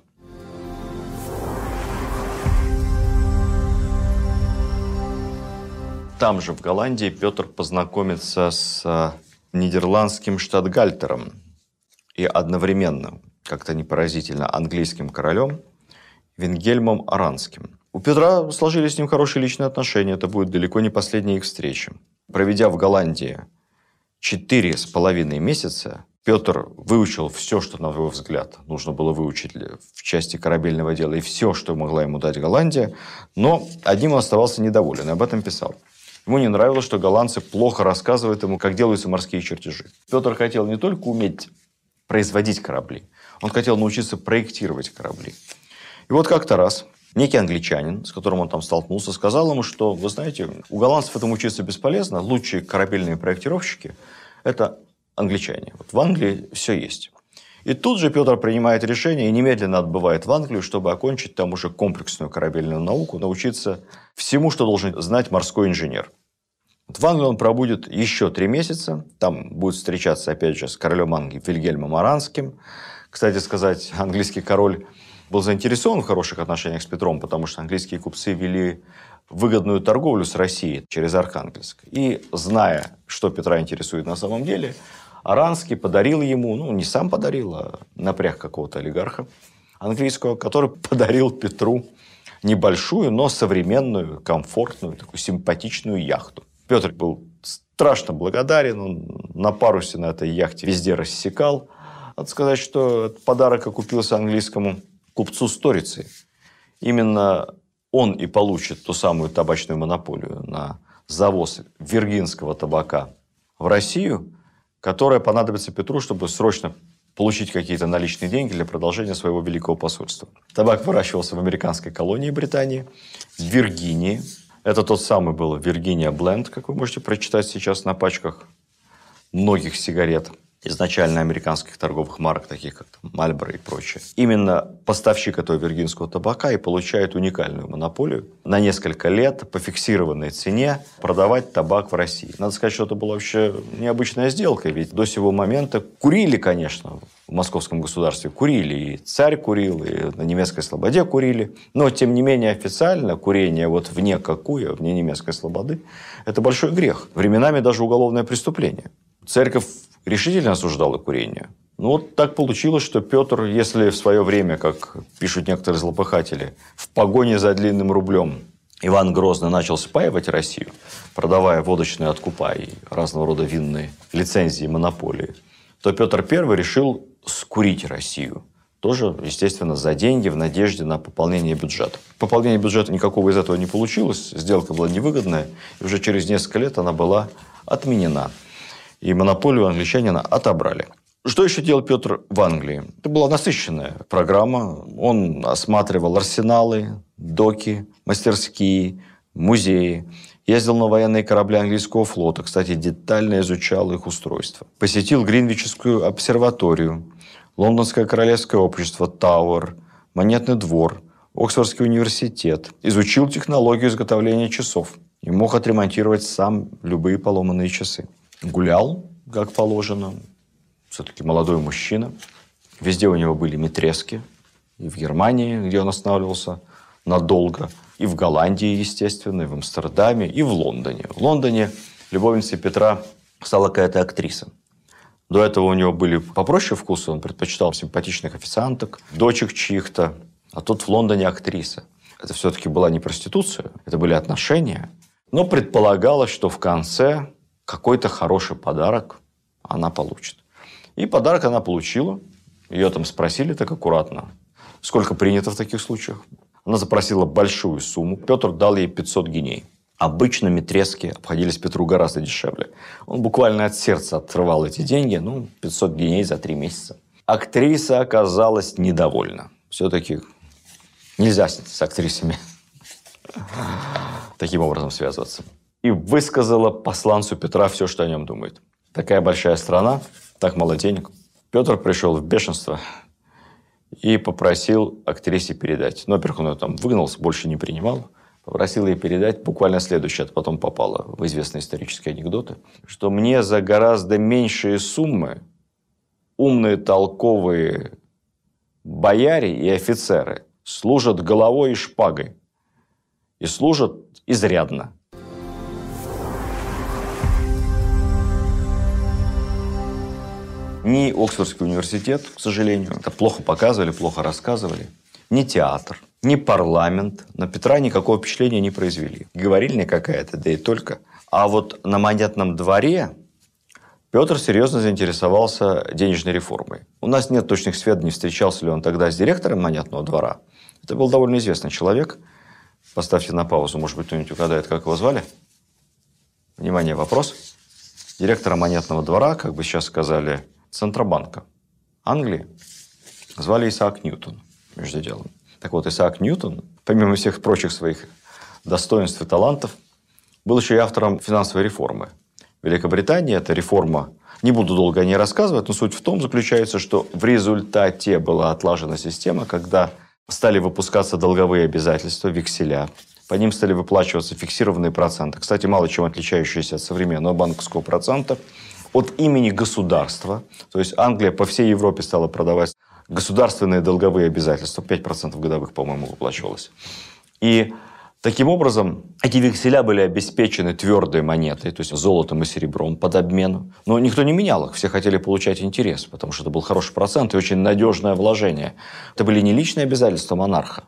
S2: Там же, в Голландии, Петр познакомится с э, нидерландским штатгальтером и одновременно, как-то непоразительно, английским королем Венгельмом Аранским. У Петра сложились с ним хорошие личные отношения. Это будет далеко не последняя их встреча. Проведя в Голландии четыре с половиной месяца Петр выучил все, что, на его взгляд, нужно было выучить в части корабельного дела, и все, что могла ему дать Голландия, но одним он оставался недоволен, и об этом писал. Ему не нравилось, что голландцы плохо рассказывают ему, как делаются морские чертежи. Петр хотел не только уметь производить корабли, он хотел научиться проектировать корабли. И вот как-то раз некий англичанин, с которым он там столкнулся, сказал ему, что, вы знаете, у голландцев этому учиться бесполезно, лучшие корабельные проектировщики – это англичане. Вот в Англии все есть. И тут же Петр принимает решение и немедленно отбывает в Англию, чтобы окончить там уже комплексную корабельную науку, научиться всему, что должен знать морской инженер. В Англии он пробудет еще три месяца. Там будет встречаться, опять же, с королем Англии Вильгельмом Аранским. Кстати сказать, английский король был заинтересован в хороших отношениях с Петром, потому что английские купцы вели выгодную торговлю с Россией через Архангельск. И зная, что Петра интересует на самом деле, Аранский подарил ему, ну, не сам подарил, а напряг какого-то олигарха английского, который подарил Петру небольшую, но современную, комфортную, такую симпатичную яхту. Петр был страшно благодарен, он на парусе на этой яхте везде рассекал. Надо сказать, что этот подарок окупился английскому купцу Сторицы. Именно он и получит ту самую табачную монополию на завоз виргинского табака в Россию, которая понадобится Петру, чтобы срочно получить какие-то наличные деньги для продолжения своего великого посольства. Табак выращивался в американской колонии Британии, в Виргинии. Это тот самый был Виргиния Бленд, как вы можете прочитать сейчас на пачках многих сигарет – изначально американских торговых марок, таких как Мальборо и прочее. Именно поставщик этого виргинского табака и получает уникальную монополию на несколько лет по фиксированной цене продавать табак в России. Надо сказать, что это была вообще необычная сделка, ведь до сего момента курили, конечно, в московском государстве курили, и царь курил, и на немецкой слободе курили. Но, тем не менее, официально курение вот вне какую, вне немецкой слободы, это большой грех. Временами даже уголовное преступление. Церковь решительно осуждала курение. Ну, вот так получилось, что Петр, если в свое время, как пишут некоторые злопыхатели, в погоне за длинным рублем Иван Грозный начал спаивать Россию, продавая водочные откупа и разного рода винные лицензии, монополии, то Петр I решил скурить Россию. Тоже, естественно, за деньги, в надежде на пополнение бюджета. Пополнение бюджета никакого из этого не получилось, сделка была невыгодная, и уже через несколько лет она была отменена и монополию англичанина отобрали. Что еще делал Петр в Англии? Это была насыщенная программа. Он осматривал арсеналы, доки, мастерские, музеи. Ездил на военные корабли английского флота. Кстати, детально изучал их устройство. Посетил Гринвичскую обсерваторию, Лондонское королевское общество, Тауэр, Монетный двор, Оксфордский университет. Изучил технологию изготовления часов и мог отремонтировать сам любые поломанные часы гулял, как положено. Все-таки молодой мужчина. Везде у него были метрески. И в Германии, где он останавливался надолго. И в Голландии, естественно, и в Амстердаме, и в Лондоне. В Лондоне любовницей Петра стала какая-то актриса. До этого у него были попроще вкусы, он предпочитал симпатичных официанток, дочек чьих-то. А тут в Лондоне актриса. Это все-таки была не проституция, это были отношения. Но предполагалось, что в конце какой-то хороший подарок она получит. И подарок она получила. Ее там спросили так аккуратно, сколько принято в таких случаях. Она запросила большую сумму. Петр дал ей 500 геней. Обычно метрески обходились Петру гораздо дешевле. Он буквально от сердца отрывал эти деньги. Ну, 500 геней за три месяца. Актриса оказалась недовольна. Все-таки нельзя с актрисами таким образом связываться и высказала посланцу Петра все, что о нем думает. Такая большая страна, так мало денег. Петр пришел в бешенство и попросил актрисе передать. Но, во-первых, он ее там выгнался, больше не принимал. Попросил ей передать буквально следующее, это потом попало в известные исторические анекдоты, что мне за гораздо меньшие суммы умные, толковые бояре и офицеры служат головой и шпагой. И служат изрядно. Ни Оксфордский университет, к сожалению, это плохо показывали, плохо рассказывали, ни театр, ни парламент на Петра никакого впечатления не произвели. Говорильня какая-то, да и только. А вот на монетном дворе Петр серьезно заинтересовался денежной реформой. У нас нет точных сведений, встречался ли он тогда с директором монетного двора. Это был довольно известный человек. Поставьте на паузу, может быть, кто-нибудь угадает, как его звали. Внимание, вопрос. Директора монетного двора, как бы сейчас сказали, Центробанка Англии звали Исаак Ньютон, между делом. Так вот, Исаак Ньютон, помимо всех прочих своих достоинств и талантов, был еще и автором финансовой реформы. Великобритании эта реформа, не буду долго о ней рассказывать, но суть в том заключается, что в результате была отлажена система, когда стали выпускаться долговые обязательства, векселя, по ним стали выплачиваться фиксированные проценты. Кстати, мало чем отличающиеся от современного банковского процента. От имени государства, то есть Англия по всей Европе стала продавать государственные долговые обязательства, 5% годовых, по-моему, выплачивалось. И Таким образом, эти векселя были обеспечены твердой монетой, то есть золотом и серебром под обмен. Но никто не менял их, все хотели получать интерес, потому что это был хороший процент и очень надежное вложение. Это были не личные обязательства монарха,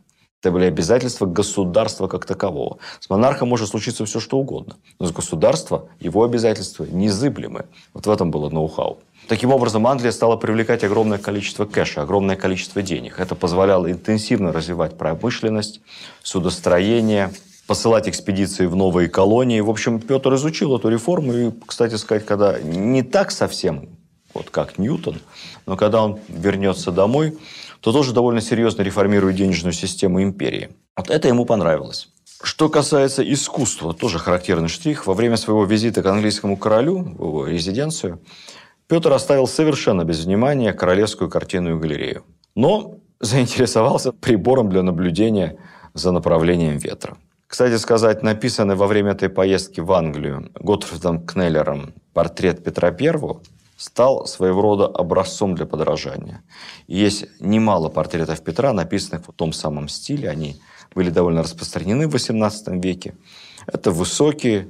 S2: это были обязательства государства как такового. С монархом может случиться все, что угодно. Но с государства его обязательства незыблемы. Вот в этом было ноу-хау. Таким образом, Англия стала привлекать огромное количество кэша, огромное количество денег. Это позволяло интенсивно развивать промышленность, судостроение, посылать экспедиции в новые колонии. В общем, Петр изучил эту реформу и, кстати сказать, когда не так совсем, вот как Ньютон, но когда он вернется домой, то тоже довольно серьезно реформирует денежную систему империи. Вот это ему понравилось. Что касается искусства, тоже характерный штрих. Во время своего визита к английскому королю в его резиденцию Петр оставил совершенно без внимания королевскую картинную галерею. Но заинтересовался прибором для наблюдения за направлением ветра. Кстати сказать, написанный во время этой поездки в Англию Готфридом Кнеллером портрет Петра I стал своего рода образцом для подражания. Есть немало портретов Петра, написанных в том самом стиле. Они были довольно распространены в XVIII веке. Это высокий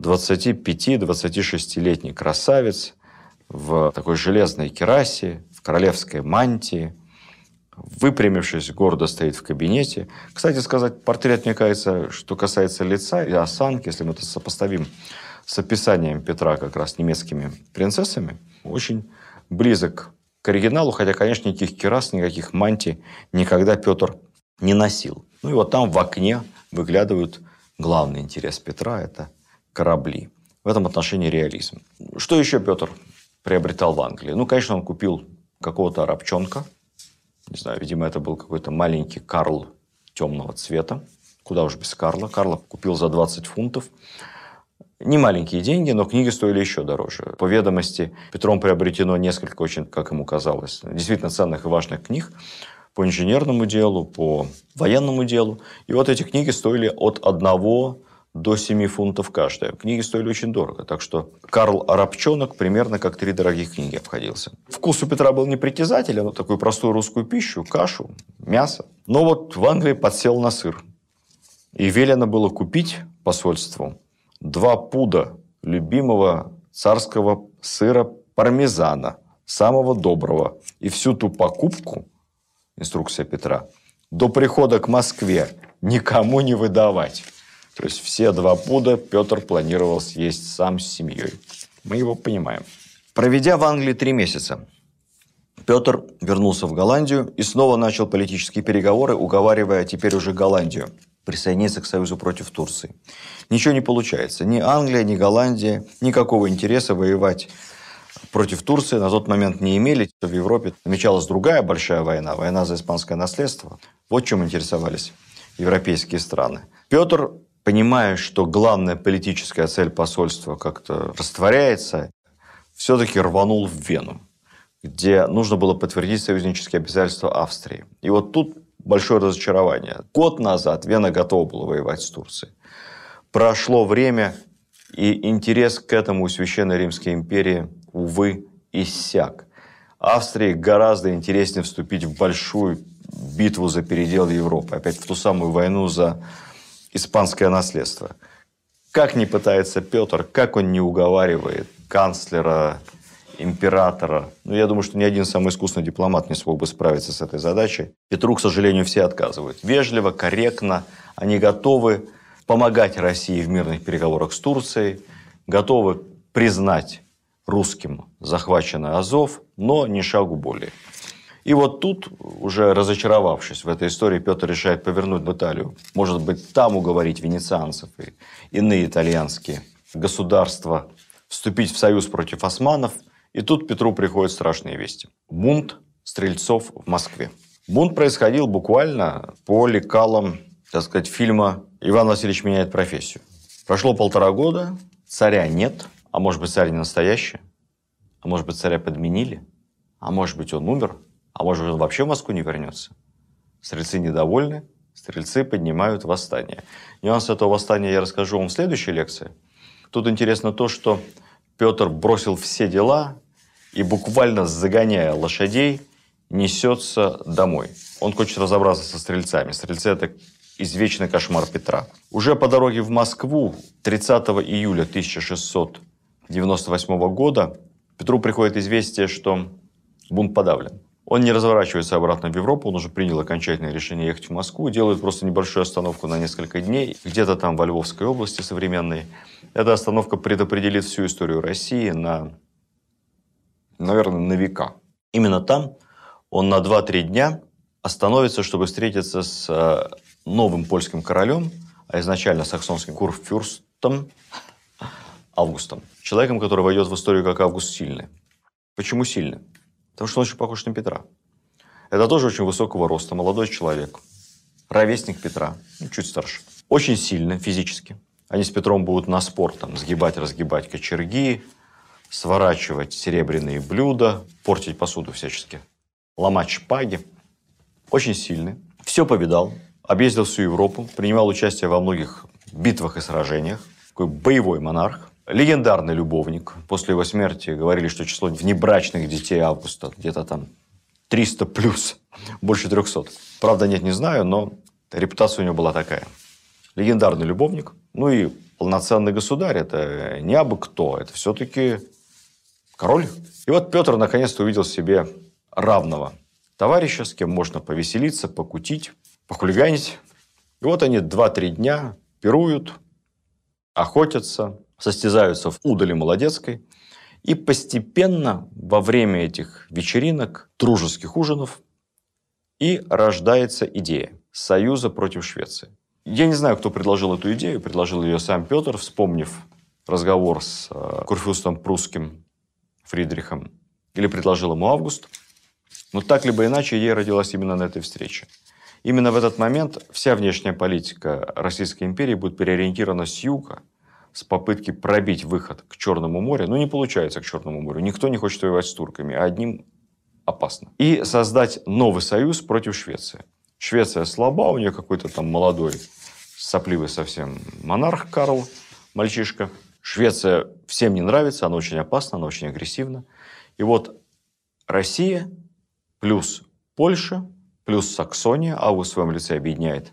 S2: 25-26-летний красавец в такой железной керасе, в королевской мантии, выпрямившись, гордо стоит в кабинете. Кстати сказать, портрет, мне кажется, что касается лица и осанки, если мы это сопоставим с описанием Петра как раз немецкими принцессами, очень близок к оригиналу, хотя, конечно, никаких керас, никаких мантий никогда Петр не носил. Ну и вот там в окне выглядывают главный интерес Петра – это корабли. В этом отношении реализм. Что еще Петр приобретал в Англии? Ну, конечно, он купил какого-то арабчонка. Не знаю, видимо, это был какой-то маленький Карл темного цвета. Куда уж без Карла. Карла купил за 20 фунтов. Не маленькие деньги, но книги стоили еще дороже. По ведомости Петром приобретено несколько очень, как ему казалось, действительно ценных и важных книг по инженерному делу, по военному делу. И вот эти книги стоили от одного до 7 фунтов каждая. Книги стоили очень дорого, так что Карл Арабчонок примерно как три дорогих книги обходился. Вкус у Петра был непритязателен, но такую простую русскую пищу, кашу, мясо. Но вот в Англии подсел на сыр. И велено было купить посольству два пуда любимого царского сыра пармезана, самого доброго. И всю ту покупку, инструкция Петра, до прихода к Москве никому не выдавать. То есть все два пуда Петр планировал съесть сам с семьей. Мы его понимаем. Проведя в Англии три месяца, Петр вернулся в Голландию и снова начал политические переговоры, уговаривая теперь уже Голландию присоединиться к союзу против Турции. Ничего не получается. Ни Англия, ни Голландия никакого интереса воевать против Турции на тот момент не имели. В Европе намечалась другая большая война, война за испанское наследство. Вот чем интересовались европейские страны. Петр, понимая, что главная политическая цель посольства как-то растворяется, все-таки рванул в Вену, где нужно было подтвердить союзнические обязательства Австрии. И вот тут большое разочарование. Год назад Вена готова была воевать с Турцией. Прошло время, и интерес к этому у Священной Римской империи, увы, иссяк. Австрии гораздо интереснее вступить в большую битву за передел Европы, опять в ту самую войну за испанское наследство. Как не пытается Петр, как он не уговаривает канцлера императора. Ну, я думаю, что ни один самый искусный дипломат не смог бы справиться с этой задачей. Петру, к сожалению, все отказывают. Вежливо, корректно. Они готовы помогать России в мирных переговорах с Турцией, готовы признать русским захваченный Азов, но ни шагу более. И вот тут, уже разочаровавшись в этой истории, Петр решает повернуть в Италию. Может быть, там уговорить венецианцев и иные итальянские государства вступить в союз против османов – и тут Петру приходят страшные вести. Бунт стрельцов в Москве. Бунт происходил буквально по лекалам, так сказать, фильма «Иван Васильевич меняет профессию». Прошло полтора года, царя нет, а может быть, царь не настоящий, а может быть, царя подменили, а может быть, он умер, а может быть, он вообще в Москву не вернется. Стрельцы недовольны, Стрельцы поднимают восстание. Нюанс этого восстания я расскажу вам в следующей лекции. Тут интересно то, что Петр бросил все дела и буквально загоняя лошадей, несется домой. Он хочет разобраться со стрельцами. Стрельцы – это извечный кошмар Петра. Уже по дороге в Москву 30 июля 1698 года Петру приходит известие, что бунт подавлен. Он не разворачивается обратно в Европу, он уже принял окончательное решение ехать в Москву, делает просто небольшую остановку на несколько дней, где-то там во Львовской области современной. Эта остановка предопределит всю историю России на, наверное, на века. Именно там он на 2-3 дня остановится, чтобы встретиться с э, новым польским королем, а изначально саксонским курфюрстом Августом. Человеком, который войдет в историю как Август Сильный. Почему сильный? Потому что он очень похож на Петра. Это тоже очень высокого роста, молодой человек. Ровесник Петра, ну, чуть старше. Очень сильный физически. Они с Петром будут на спорт там, сгибать, разгибать кочерги, сворачивать серебряные блюда, портить посуду всячески, ломать шпаги. Очень сильный. Все повидал, объездил всю Европу, принимал участие во многих битвах и сражениях. Такой боевой монарх. Легендарный любовник. После его смерти говорили, что число внебрачных детей Августа где-то там 300 плюс, больше 300. Правда, нет, не знаю, но репутация у него была такая. Легендарный любовник. Ну и полноценный государь. Это не абы кто. Это все-таки король. И вот Петр наконец-то увидел себе равного товарища, с кем можно повеселиться, покутить, похулиганить. И вот они два-три дня пируют, охотятся, состязаются в удали молодецкой. И постепенно во время этих вечеринок, дружеских ужинов, и рождается идея союза против Швеции. Я не знаю, кто предложил эту идею. Предложил ее сам Петр, вспомнив разговор с э, курфюрстом прусским Фридрихом. Или предложил ему Август. Но так либо иначе, идея родилась именно на этой встрече. Именно в этот момент вся внешняя политика Российской империи будет переориентирована с юга с попытки пробить выход к Черному морю, но ну, не получается к Черному морю. Никто не хочет воевать с турками, а одним опасно. И создать новый союз против Швеции. Швеция слаба, у нее какой-то там молодой, сопливый совсем монарх Карл, мальчишка. Швеция всем не нравится, она очень опасна, она очень агрессивна. И вот Россия плюс Польша плюс Саксония, а в своем лице объединяет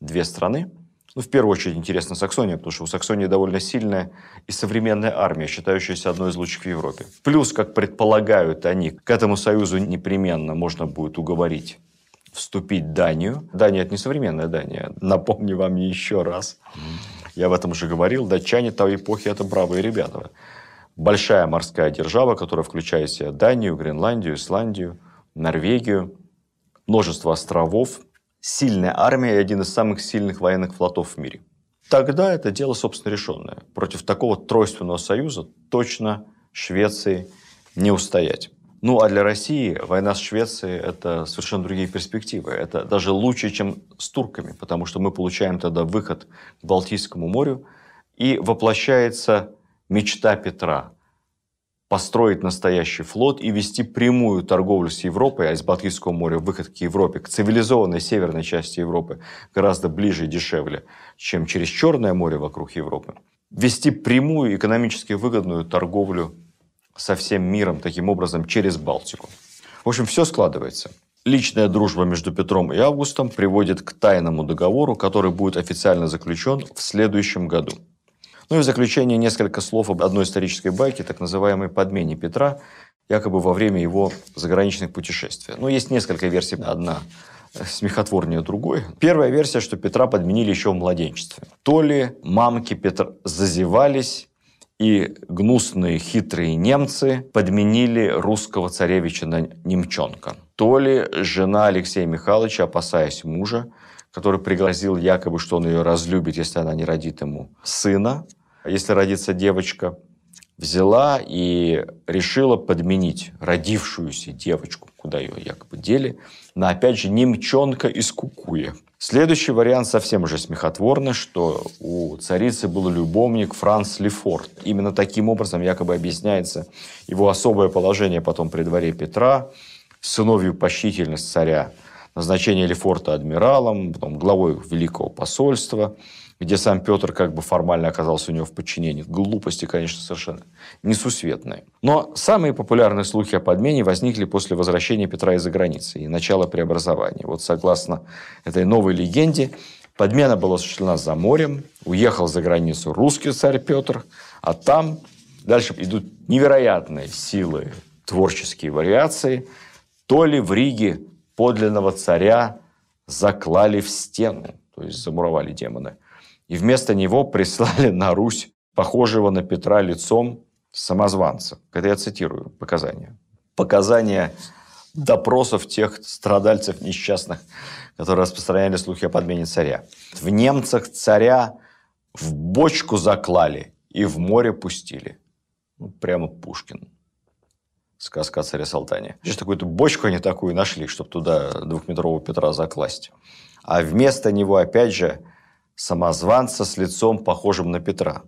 S2: две страны, ну, в первую очередь, интересно Саксония, потому что у Саксонии довольно сильная и современная армия, считающаяся одной из лучших в Европе. Плюс, как предполагают они, к этому союзу непременно можно будет уговорить вступить Данию. Дания – это не современная Дания. Напомню вам еще раз. Я об этом уже говорил. Датчане той эпохи – это бравые ребята. Большая морская держава, которая включает в себя Данию, Гренландию, Исландию, Норвегию, множество островов, сильная армия и один из самых сильных военных флотов в мире. Тогда это дело, собственно, решенное. Против такого тройственного союза точно Швеции не устоять. Ну, а для России война с Швецией – это совершенно другие перспективы. Это даже лучше, чем с турками, потому что мы получаем тогда выход к Балтийскому морю, и воплощается мечта Петра построить настоящий флот и вести прямую торговлю с Европой, а из Балтийского моря выход к Европе, к цивилизованной северной части Европы, гораздо ближе и дешевле, чем через Черное море вокруг Европы. Вести прямую экономически выгодную торговлю со всем миром, таким образом, через Балтику. В общем, все складывается. Личная дружба между Петром и Августом приводит к тайному договору, который будет официально заключен в следующем году. Ну и в заключение несколько слов об одной исторической байке, так называемой подмене Петра, якобы во время его заграничных путешествий. Ну, есть несколько версий, одна смехотворнее другой. Первая версия, что Петра подменили еще в младенчестве. То ли мамки Петра зазевались, и гнусные хитрые немцы подменили русского царевича на немчонка. То ли жена Алексея Михайловича, опасаясь мужа, который пригрозил якобы, что он ее разлюбит, если она не родит ему сына, если родится девочка, взяла и решила подменить родившуюся девочку, куда ее якобы дели, на, опять же, немчонка из Кукуя. Следующий вариант совсем уже смехотворный, что у царицы был любовник Франц Лефорт. Именно таким образом якобы объясняется его особое положение потом при дворе Петра, сыновью почтительность царя назначение Лефорта адмиралом, потом главой Великого посольства, где сам Петр как бы формально оказался у него в подчинении. Глупости, конечно, совершенно несусветные. Но самые популярные слухи о подмене возникли после возвращения Петра из-за границы и начала преобразования. Вот согласно этой новой легенде, подмена была осуществлена за морем, уехал за границу русский царь Петр, а там дальше идут невероятные силы, творческие вариации. То ли в Риге подлинного царя заклали в стену, то есть замуровали демоны – и вместо него прислали на Русь похожего на Петра лицом самозванца. Это я цитирую показания. Показания допросов тех страдальцев несчастных, которые распространяли слухи о подмене царя. В немцах царя в бочку заклали и в море пустили. Ну, прямо Пушкин. Сказка о царе Салтане. Здесь такую-то бочку они такую нашли, чтобы туда двухметрового Петра закласть. А вместо него, опять же, самозванца с лицом, похожим на Петра.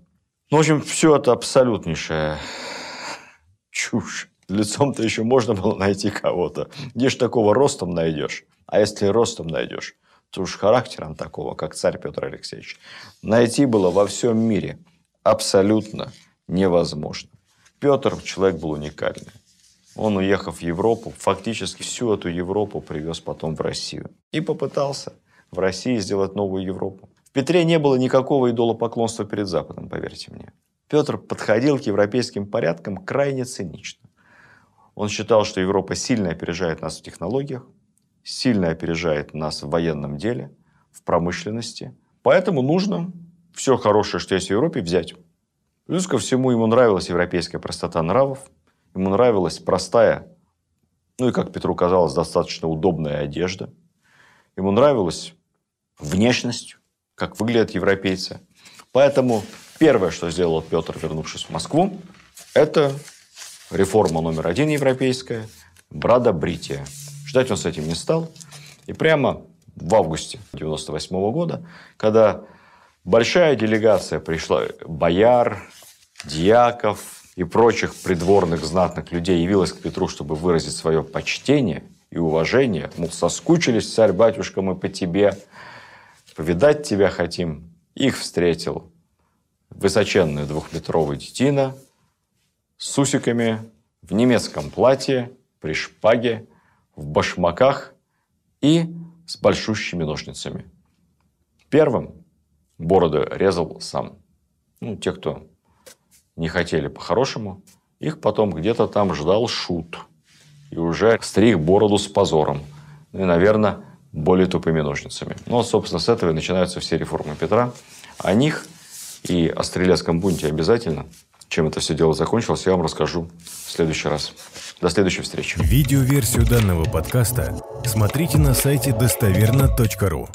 S2: Ну, в общем, все это абсолютнейшая чушь. Лицом-то еще можно было найти кого-то. Где ж такого ростом найдешь? А если ростом найдешь, то уж характером такого, как царь Петр Алексеевич, найти было во всем мире абсолютно невозможно. Петр человек был уникальный. Он, уехав в Европу, фактически всю эту Европу привез потом в Россию. И попытался в России сделать новую Европу. Петре не было никакого идолопоклонства перед Западом, поверьте мне. Петр подходил к европейским порядкам крайне цинично. Он считал, что Европа сильно опережает нас в технологиях, сильно опережает нас в военном деле, в промышленности. Поэтому нужно все хорошее, что есть в Европе, взять. Плюс ко всему ему нравилась европейская простота нравов, ему нравилась простая, ну и, как Петру казалось, достаточно удобная одежда. Ему нравилась внешность, как выглядят европейцы. Поэтому первое, что сделал Петр, вернувшись в Москву, это реформа номер один европейская – брадобритие. Ждать он с этим не стал. И прямо в августе 98 года, когда большая делегация пришла, бояр, дьяков и прочих придворных знатных людей явилась к Петру, чтобы выразить свое почтение и уважение. Мол, соскучились, царь-батюшка, мы по тебе – повидать тебя хотим. Их встретил высоченный двухметровый детина с усиками, в немецком платье, при шпаге, в башмаках и с большущими ножницами. Первым бороды резал сам. Ну, те, кто не хотели по-хорошему, их потом где-то там ждал шут. И уже стриг бороду с позором. Ну и, наверное, более тупыми ножницами. Ну, собственно, с этого и начинаются все реформы Петра. О них и о стрелецком бунте обязательно. Чем это все дело закончилось, я вам расскажу в следующий раз. До следующей встречи.
S4: Видеоверсию данного подкаста смотрите на сайте достоверно.ру.